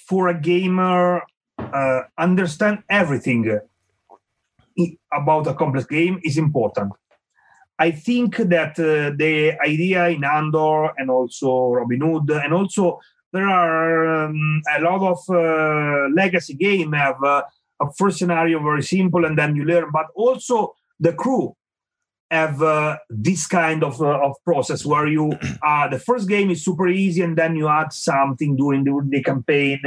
for a gamer, uh, understand everything about a complex game is important. I think that uh, the idea in Andor and also Robin Hood, and also there are um, a lot of uh, legacy game have uh, a first scenario very simple and then you learn, but also the crew have uh, this kind of, uh, of process where you uh, the first game is super easy and then you add something during the, the campaign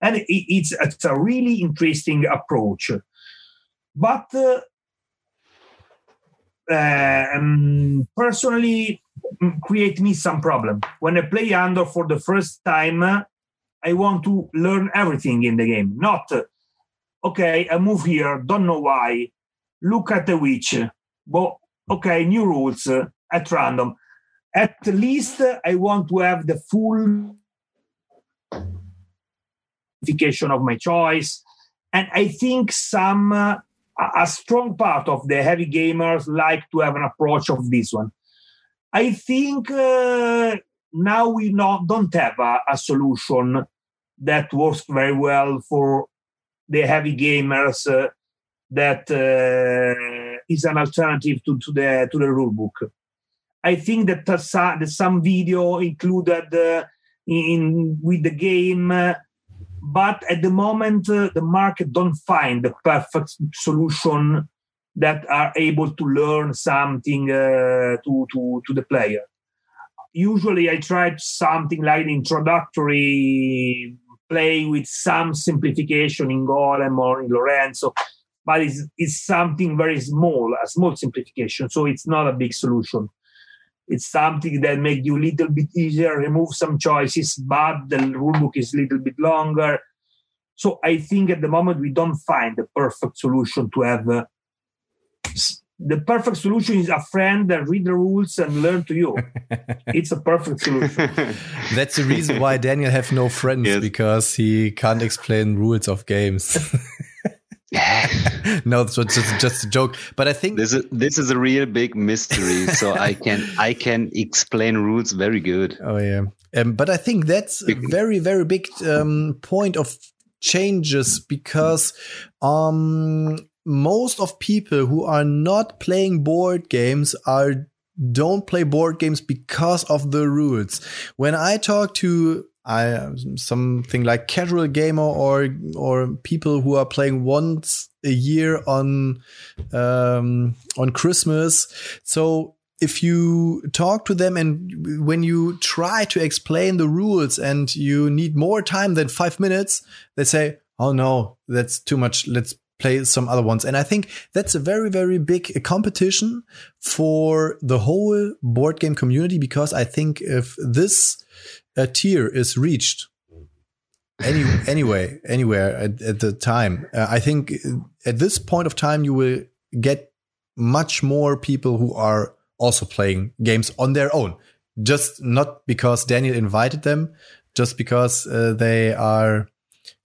and it, it's, it's a really interesting approach. But uh, Uh, um, personally create me some problem. When i play Andor for the first time i want to learn everything in the game. Not uh, okay i move here don't know why. Look at the witch. But okay new rules uh, at random. At least i want to have the full of my choice. And i think some a strong part of the heavy gamers like to have an approach of this one. I think uh, now we not, don't have a, a, solution that works very well for the heavy gamers uh, that uh, is an alternative to, to the to the rule book. I think that there's some video included uh, in with the game uh, but at the moment uh, the market don't find the perfect solution that are able to learn something uh, to, to, to the player. Usually i tried something like introductory play with some simplification in golem or in lorenzo but it's, it's something very small a small simplification so it's not a big solution it's something that make you a little bit easier, remove some choices, but the rulebook is a little bit longer. So I think at the moment we don't find the perfect solution to have. Uh, the perfect solution is a friend that read the rules and learn to you. (laughs) it's a perfect solution. (laughs) That's the reason why Daniel have no friends yes. because he can't explain rules of games. (laughs) (laughs) no, so it's just just a joke. But I think this is this is a real big mystery. so I can I can explain rules very good. Oh yeah, um, but I think that's a very very big um, point of changes because um, most of people who are not playing board games are don't play board games because of the rules. When I talk to I something like casual gamer or or people who are playing once a year on um, on Christmas. So if you talk to them and when you try to explain the rules and you need more time than five minutes, they say, "Oh no, that's too much. Let's play some other ones." And I think that's a very very big competition for the whole board game community because I think if this a tier is reached. Any anyway anywhere at, at the time. Uh, i think at this point of time you will get much more people who are also playing games on their own. Just not because daniel invited them just because uh, they are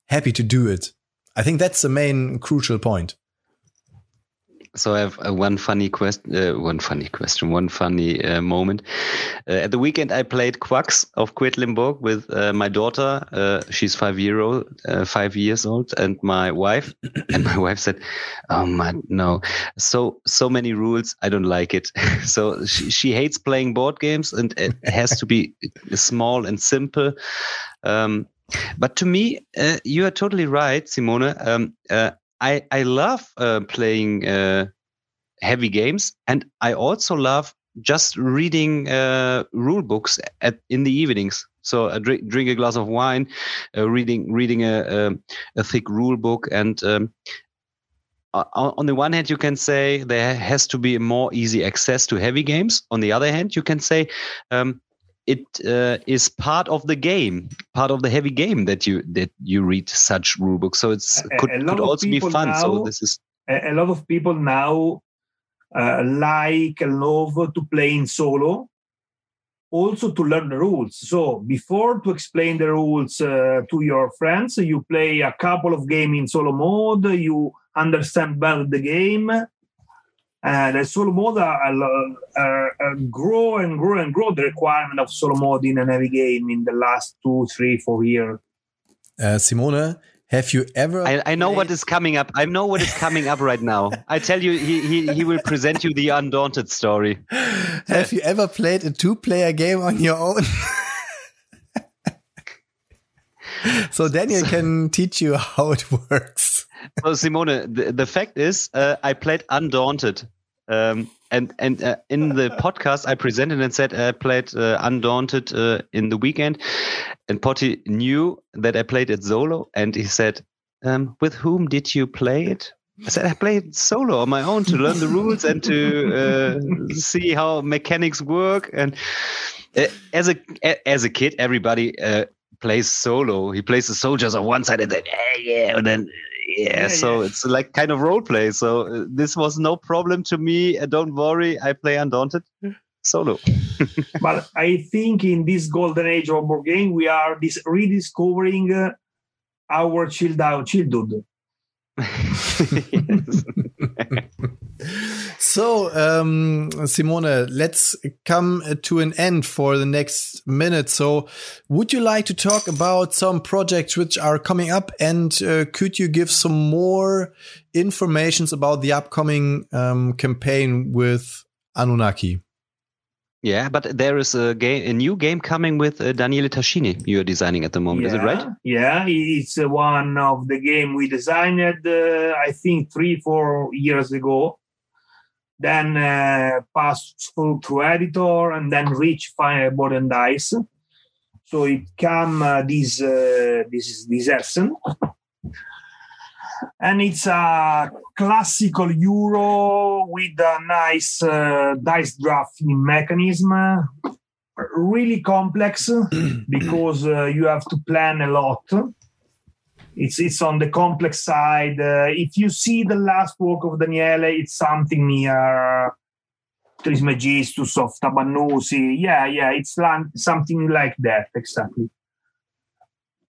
happy to do it. I think that's the main crucial point so I have uh, one funny question, uh, one funny question, one funny uh, moment. Uh, at the weekend, I played Quacks of Quedlinburg with uh, my daughter. Uh, she's five year old, five years old, and my wife. (coughs) and my wife said, "Oh man, no, so so many rules. I don't like it." (laughs) so she, she hates playing board games, and it has to be small and simple. Um, but to me, you are totally right, Simone. Um, I I love uh, playing uh, heavy games, and I also love just reading uh, rule books at in the evenings. So I drink, drink a glass of wine, uh, reading reading a, a, a thick rule book, and um, on the one hand, you can say there has to be more easy access to heavy games. On the other hand, you can say um, it uh, is part of the game, part of the heavy game that you that you read such rule books. So it's A- could, a could also be fun. so this is a, a lot of people now uh, like and love to play in solo also to learn the rules so before to explain the rules uh, to your friends you play a couple of games in solo mode you understand better the game and the solo mode uh, uh, uh, grow and grow and grow the requirement of solo mode in an heavy game in the last two three four years Uh, Simone, have you ever? I, I know what played- is coming up. I know what is coming up right now. I tell you, he, he he will present you the undaunted story. (laughs) Have you ever played a two-player game on your own? (laughs) so Daniel (laughs) can teach you how it works. So (laughs) Simone, the, the fact is, uh, I played Undaunted, um, and and uh, in the podcast I presented and said I played uh, Undaunted uh, in the weekend, and Potti knew that I played it solo, and he said, um, "With whom did you play it?" I said I played solo on my own to learn the rules and to uh, (laughs) see how mechanics work. And uh, as a as a kid, everybody uh, plays solo. He plays the soldiers on one side and then "Eh, yeah, and then yeah. Yeah, so yeah. it's like kind of role play. So uh, this was no problem to me. Uh, don't worry, I play Undaunted solo. (laughs) but I think in this golden age of board game, we are dis- rediscovering uh, our chilled out childhood. (laughs) (laughs) Yes. So, um, Simone, let's come to an end for the next minute. So, would you like to talk about some projects which are coming up, and uh, could you give some more informations about the upcoming um, campaign with Anunnaki? Yeah, but there is a game, a new game coming with uh, Daniele Tascini. You are designing at the moment, is it right? Yeah, it's uh, one of the game we designed, uh, I think, three, four years ago. Then uh, passed through to editor and then reached Fireboard and Dice. So it come uh, this uh, this this Essen. And it's a classical Euro with a nice uh, dice drafting mechanism really complex (clears throat) because uh, you have to plan a lot. It's it's on the complex side. Uh, if you see the last work of Daniele, it's something near Trismegistus of Tabannusi. Yeah, yeah, it's lan- something like that exactly.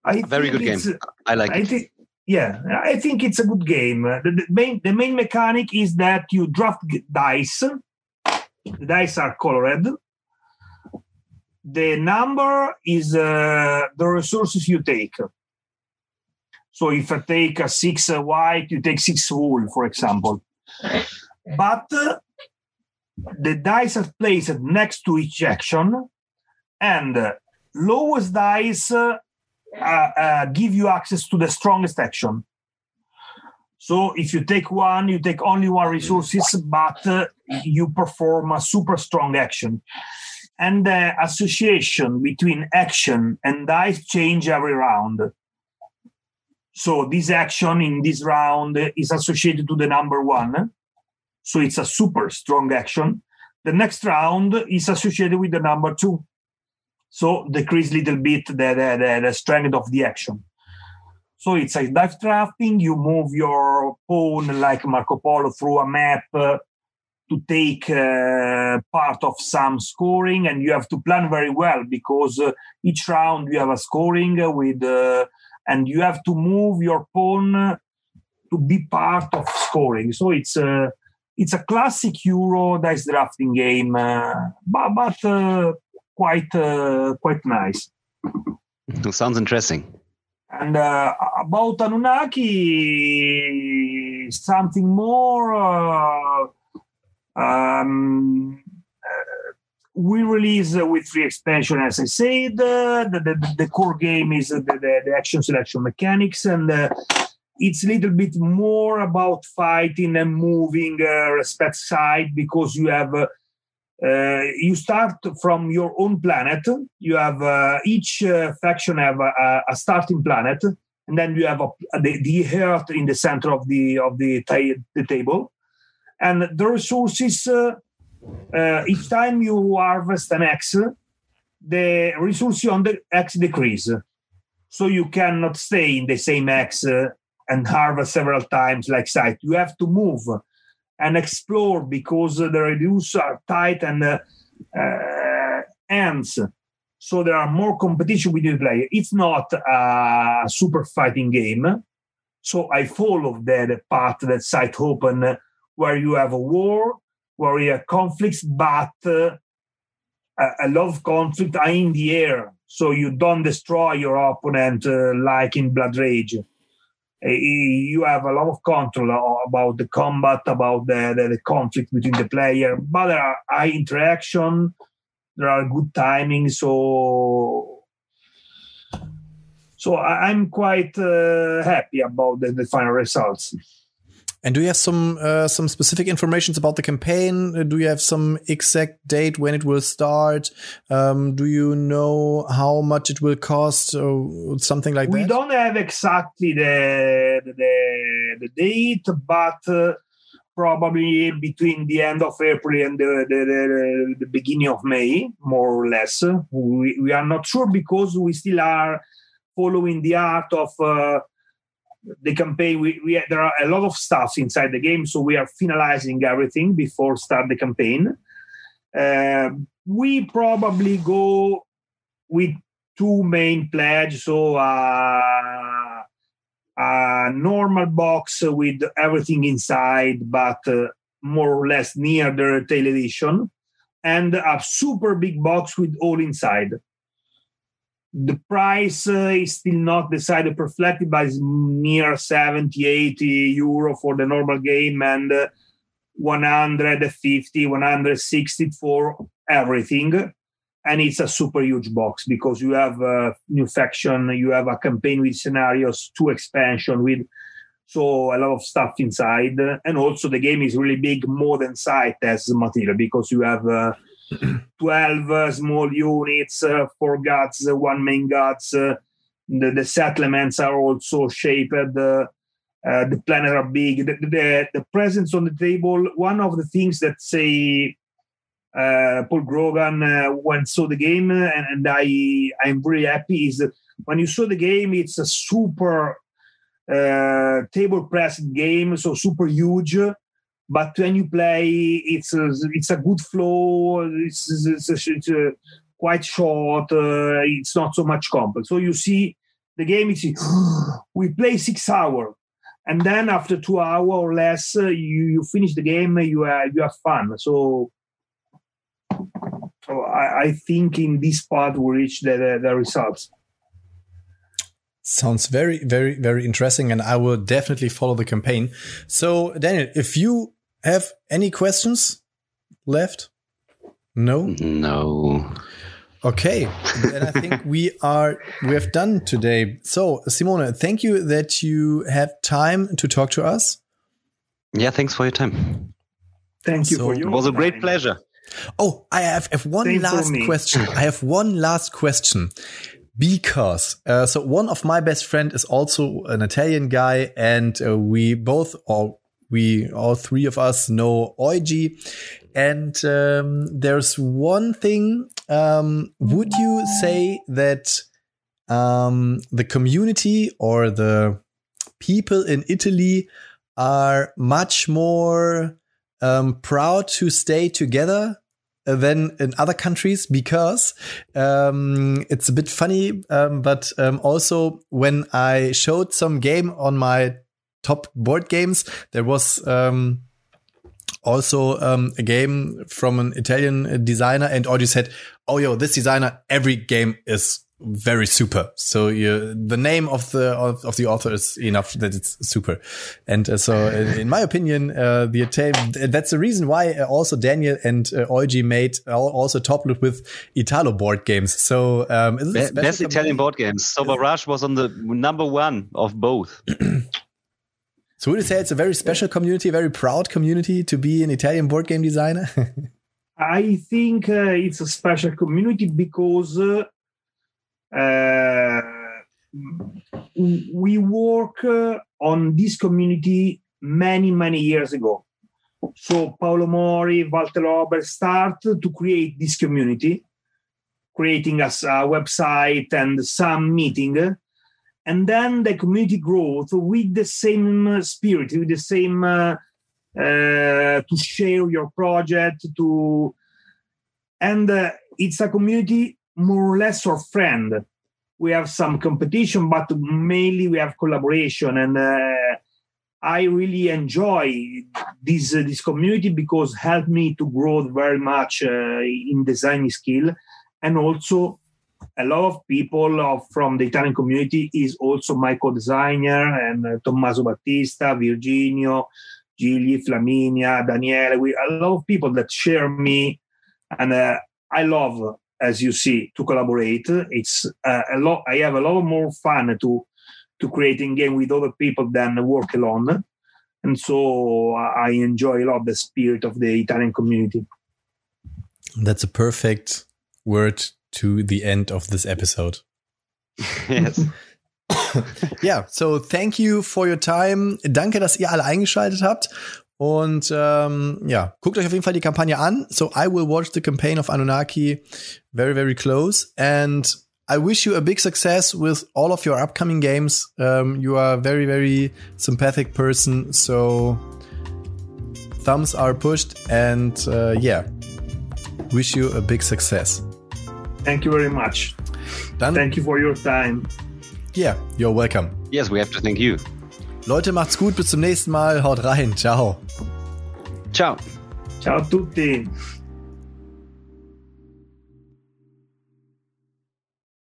I Very good game. I like I it. think, yeah, I think it's a good game. Uh, The, the main the main mechanic is that you draft dice. The dice are colored. The number is uh, the resources you take. So if I take a six white, you take six wool, for example. But uh, the dice are placed next to each action, and uh, lowest dice uh, uh, uh, give you access to the strongest action. So if you take one, you take only one resources, but uh, you perform a super strong action. And the association between action and dice change every round. So this action in this round is associated to the number one. So it's a super strong action. The next round is associated with the number two so decrease little bit the, the, the, the strength of the action. So it's a dice drafting. You move your pawn like Marco Polo through a map uh, to take uh, part of some scoring, and you have to plan very well because uh, each round you have a scoring with, uh, and you have to move your pawn to be part of scoring. So it's a it's a classic Euro dice drafting game, uh, but but uh, quite uh, quite nice. Sounds interesting. And uh, about Anunnaki, something more. Uh, um, we release uh, with free expansion, as I said. Uh, the, the, the core game is uh, the, the, the action selection mechanics, and uh, it's a little bit more about fighting and moving uh, respect Scythe because you have uh, you start from your own planet. You have each faction have a, a, starting planet, and then you have a, the, the earth in the center of the of the, the table, and the resources. Uh, uh, each time you harvest an X, the resources on the X decrease. So you cannot stay in the same X uh, and harvest several times like Scythe. You have to move and explore because the reduce are tight and uh, uh, ends. So there are more competition between player. It's not a super fighting game. So I follow the, the path that Scythe open where you have a war, you conflicts, but uh, a, lot of conflict are in the air. So you don't destroy your opponent uh, like in Blood Rage. Uh, you have a lot of control about the combat, about the, the, the conflict between the player, but there are high interaction, there are good timing. So, so I'm quite uh, happy about the, the final results. And do you have some uh, some specific informations about the campaign? Uh, do you have some exact date when it will start? Um, do you know how much it will cost or something like we that? We don't have exactly the the, the date, but uh, probably between the end of April and the, the, the, beginning of May, more or less. We, we are not sure because we still are following the art of uh, the campaign we, we there are a lot of stuff inside the game so we are finalizing everything before start the campaign. Uh, we probably go with two main pledge so uh, a normal box with everything inside but uh, more or less near the retail edition and a super big box with all inside the price uh, is still not decided perfectly, but it's near 70, 80 euro for the normal game and uh, 150, 160 for everything. And it's a super huge box because you have a new faction, you have a campaign with scenarios, two expansion with so a lot of stuff inside. And also the game is really big, more than sight as material because you have uh, (clears throat) 12 uh, small units, uh, four gods, uh, one main gods. The, the, settlements are also shaped. the planet are big. The, the, the, presence on the table, one of the things that say uh, Paul Grogan uh, when saw the game, and, and I I'm very happy is that when you saw the game, it's a super uh, table press game, so super huge but when you play, it's a, it's a good flow. It's, it's, a, it's a quite short. Uh, it's not so much complex. So you see the game. is (sighs) we play six hours, and then after two hours or less, uh, you you finish the game. You uh, you have fun. So. So I, I think in this part we reach the, the, the results. Sounds very, very, very interesting, and I will definitely follow the campaign. So, Daniel, if you have any questions left? No? No. Okay, then I think we are we have done today. So, Simone, thank you that you have time to talk to us. Yeah, thanks for your time. Thank you so, for your It was a great pleasure. Oh, I have, have one Same last question. I have one last question because uh, so one of my best friend is also an Italian guy, and uh, we both, or we all three of us know Oigi. And um, there's one thing. Um, would you say that um, the community or the people in Italy are much more um, proud to stay together than in other countries because um, it's a bit funny. Um, but um, also, when I showed some game on my top board games. There was um, also um, a game from an Italian designer, and Audrey said, "Oh, yo, this designer, every game is very super." So you, the name of the of, of, the author is enough that it's super. And uh, so, in, in, my opinion, uh, the that's the reason why uh, also Daniel and uh, Oigi made also top with Italo board games. So um, best Italian board games. So Barrage was on the number one of both. (clears throat) So would you say it's a very special community, a very proud community to be an Italian board game designer? (laughs) I think uh, it's a special community because uh, uh, we work uh, on this community many many years ago. So Paolo Mori, Walter Obert start to create this community, creating us a website and some meeting, and then the community growth with the same spirit, with the same uh, uh, to share your project to and uh, it's a community more or less or friend. We have some competition but mainly we have collaboration. And uh, i really enjoy this uh, this community because helped me to grow very much uh, in design skill and also a lot of people of, from the italian community is also my co-designer and uh, tommaso battista virginio Gigli, Flaminia, Daniele, we a lot of people that share me, and uh, I love, as you see, to collaborate. It's uh, a lot. I have a lot more fun to to creating game with other people than work alone, and so I enjoy a lot the spirit of the Italian community. That's a perfect word to the end of this episode. yes. (laughs) ja, so thank you for your time. Danke, dass ihr alle eingeschaltet habt. Und ähm, ja, guckt euch auf jeden Fall die Kampagne an. So I will watch the campaign of Anunnaki very, very close. And I wish you a big success with all of your upcoming games. Um, you are a very, very sympathetic person. So thumbs are pushed. And uh, yeah, wish you a big success. Thank you very much. Dann, Thank you for your time. Yeah, you're welcome. Yes, we have to thank you. Leute, macht's gut, bis zum nächsten Mal. Haut rein. Ciao. Ciao. Ciao a tutti.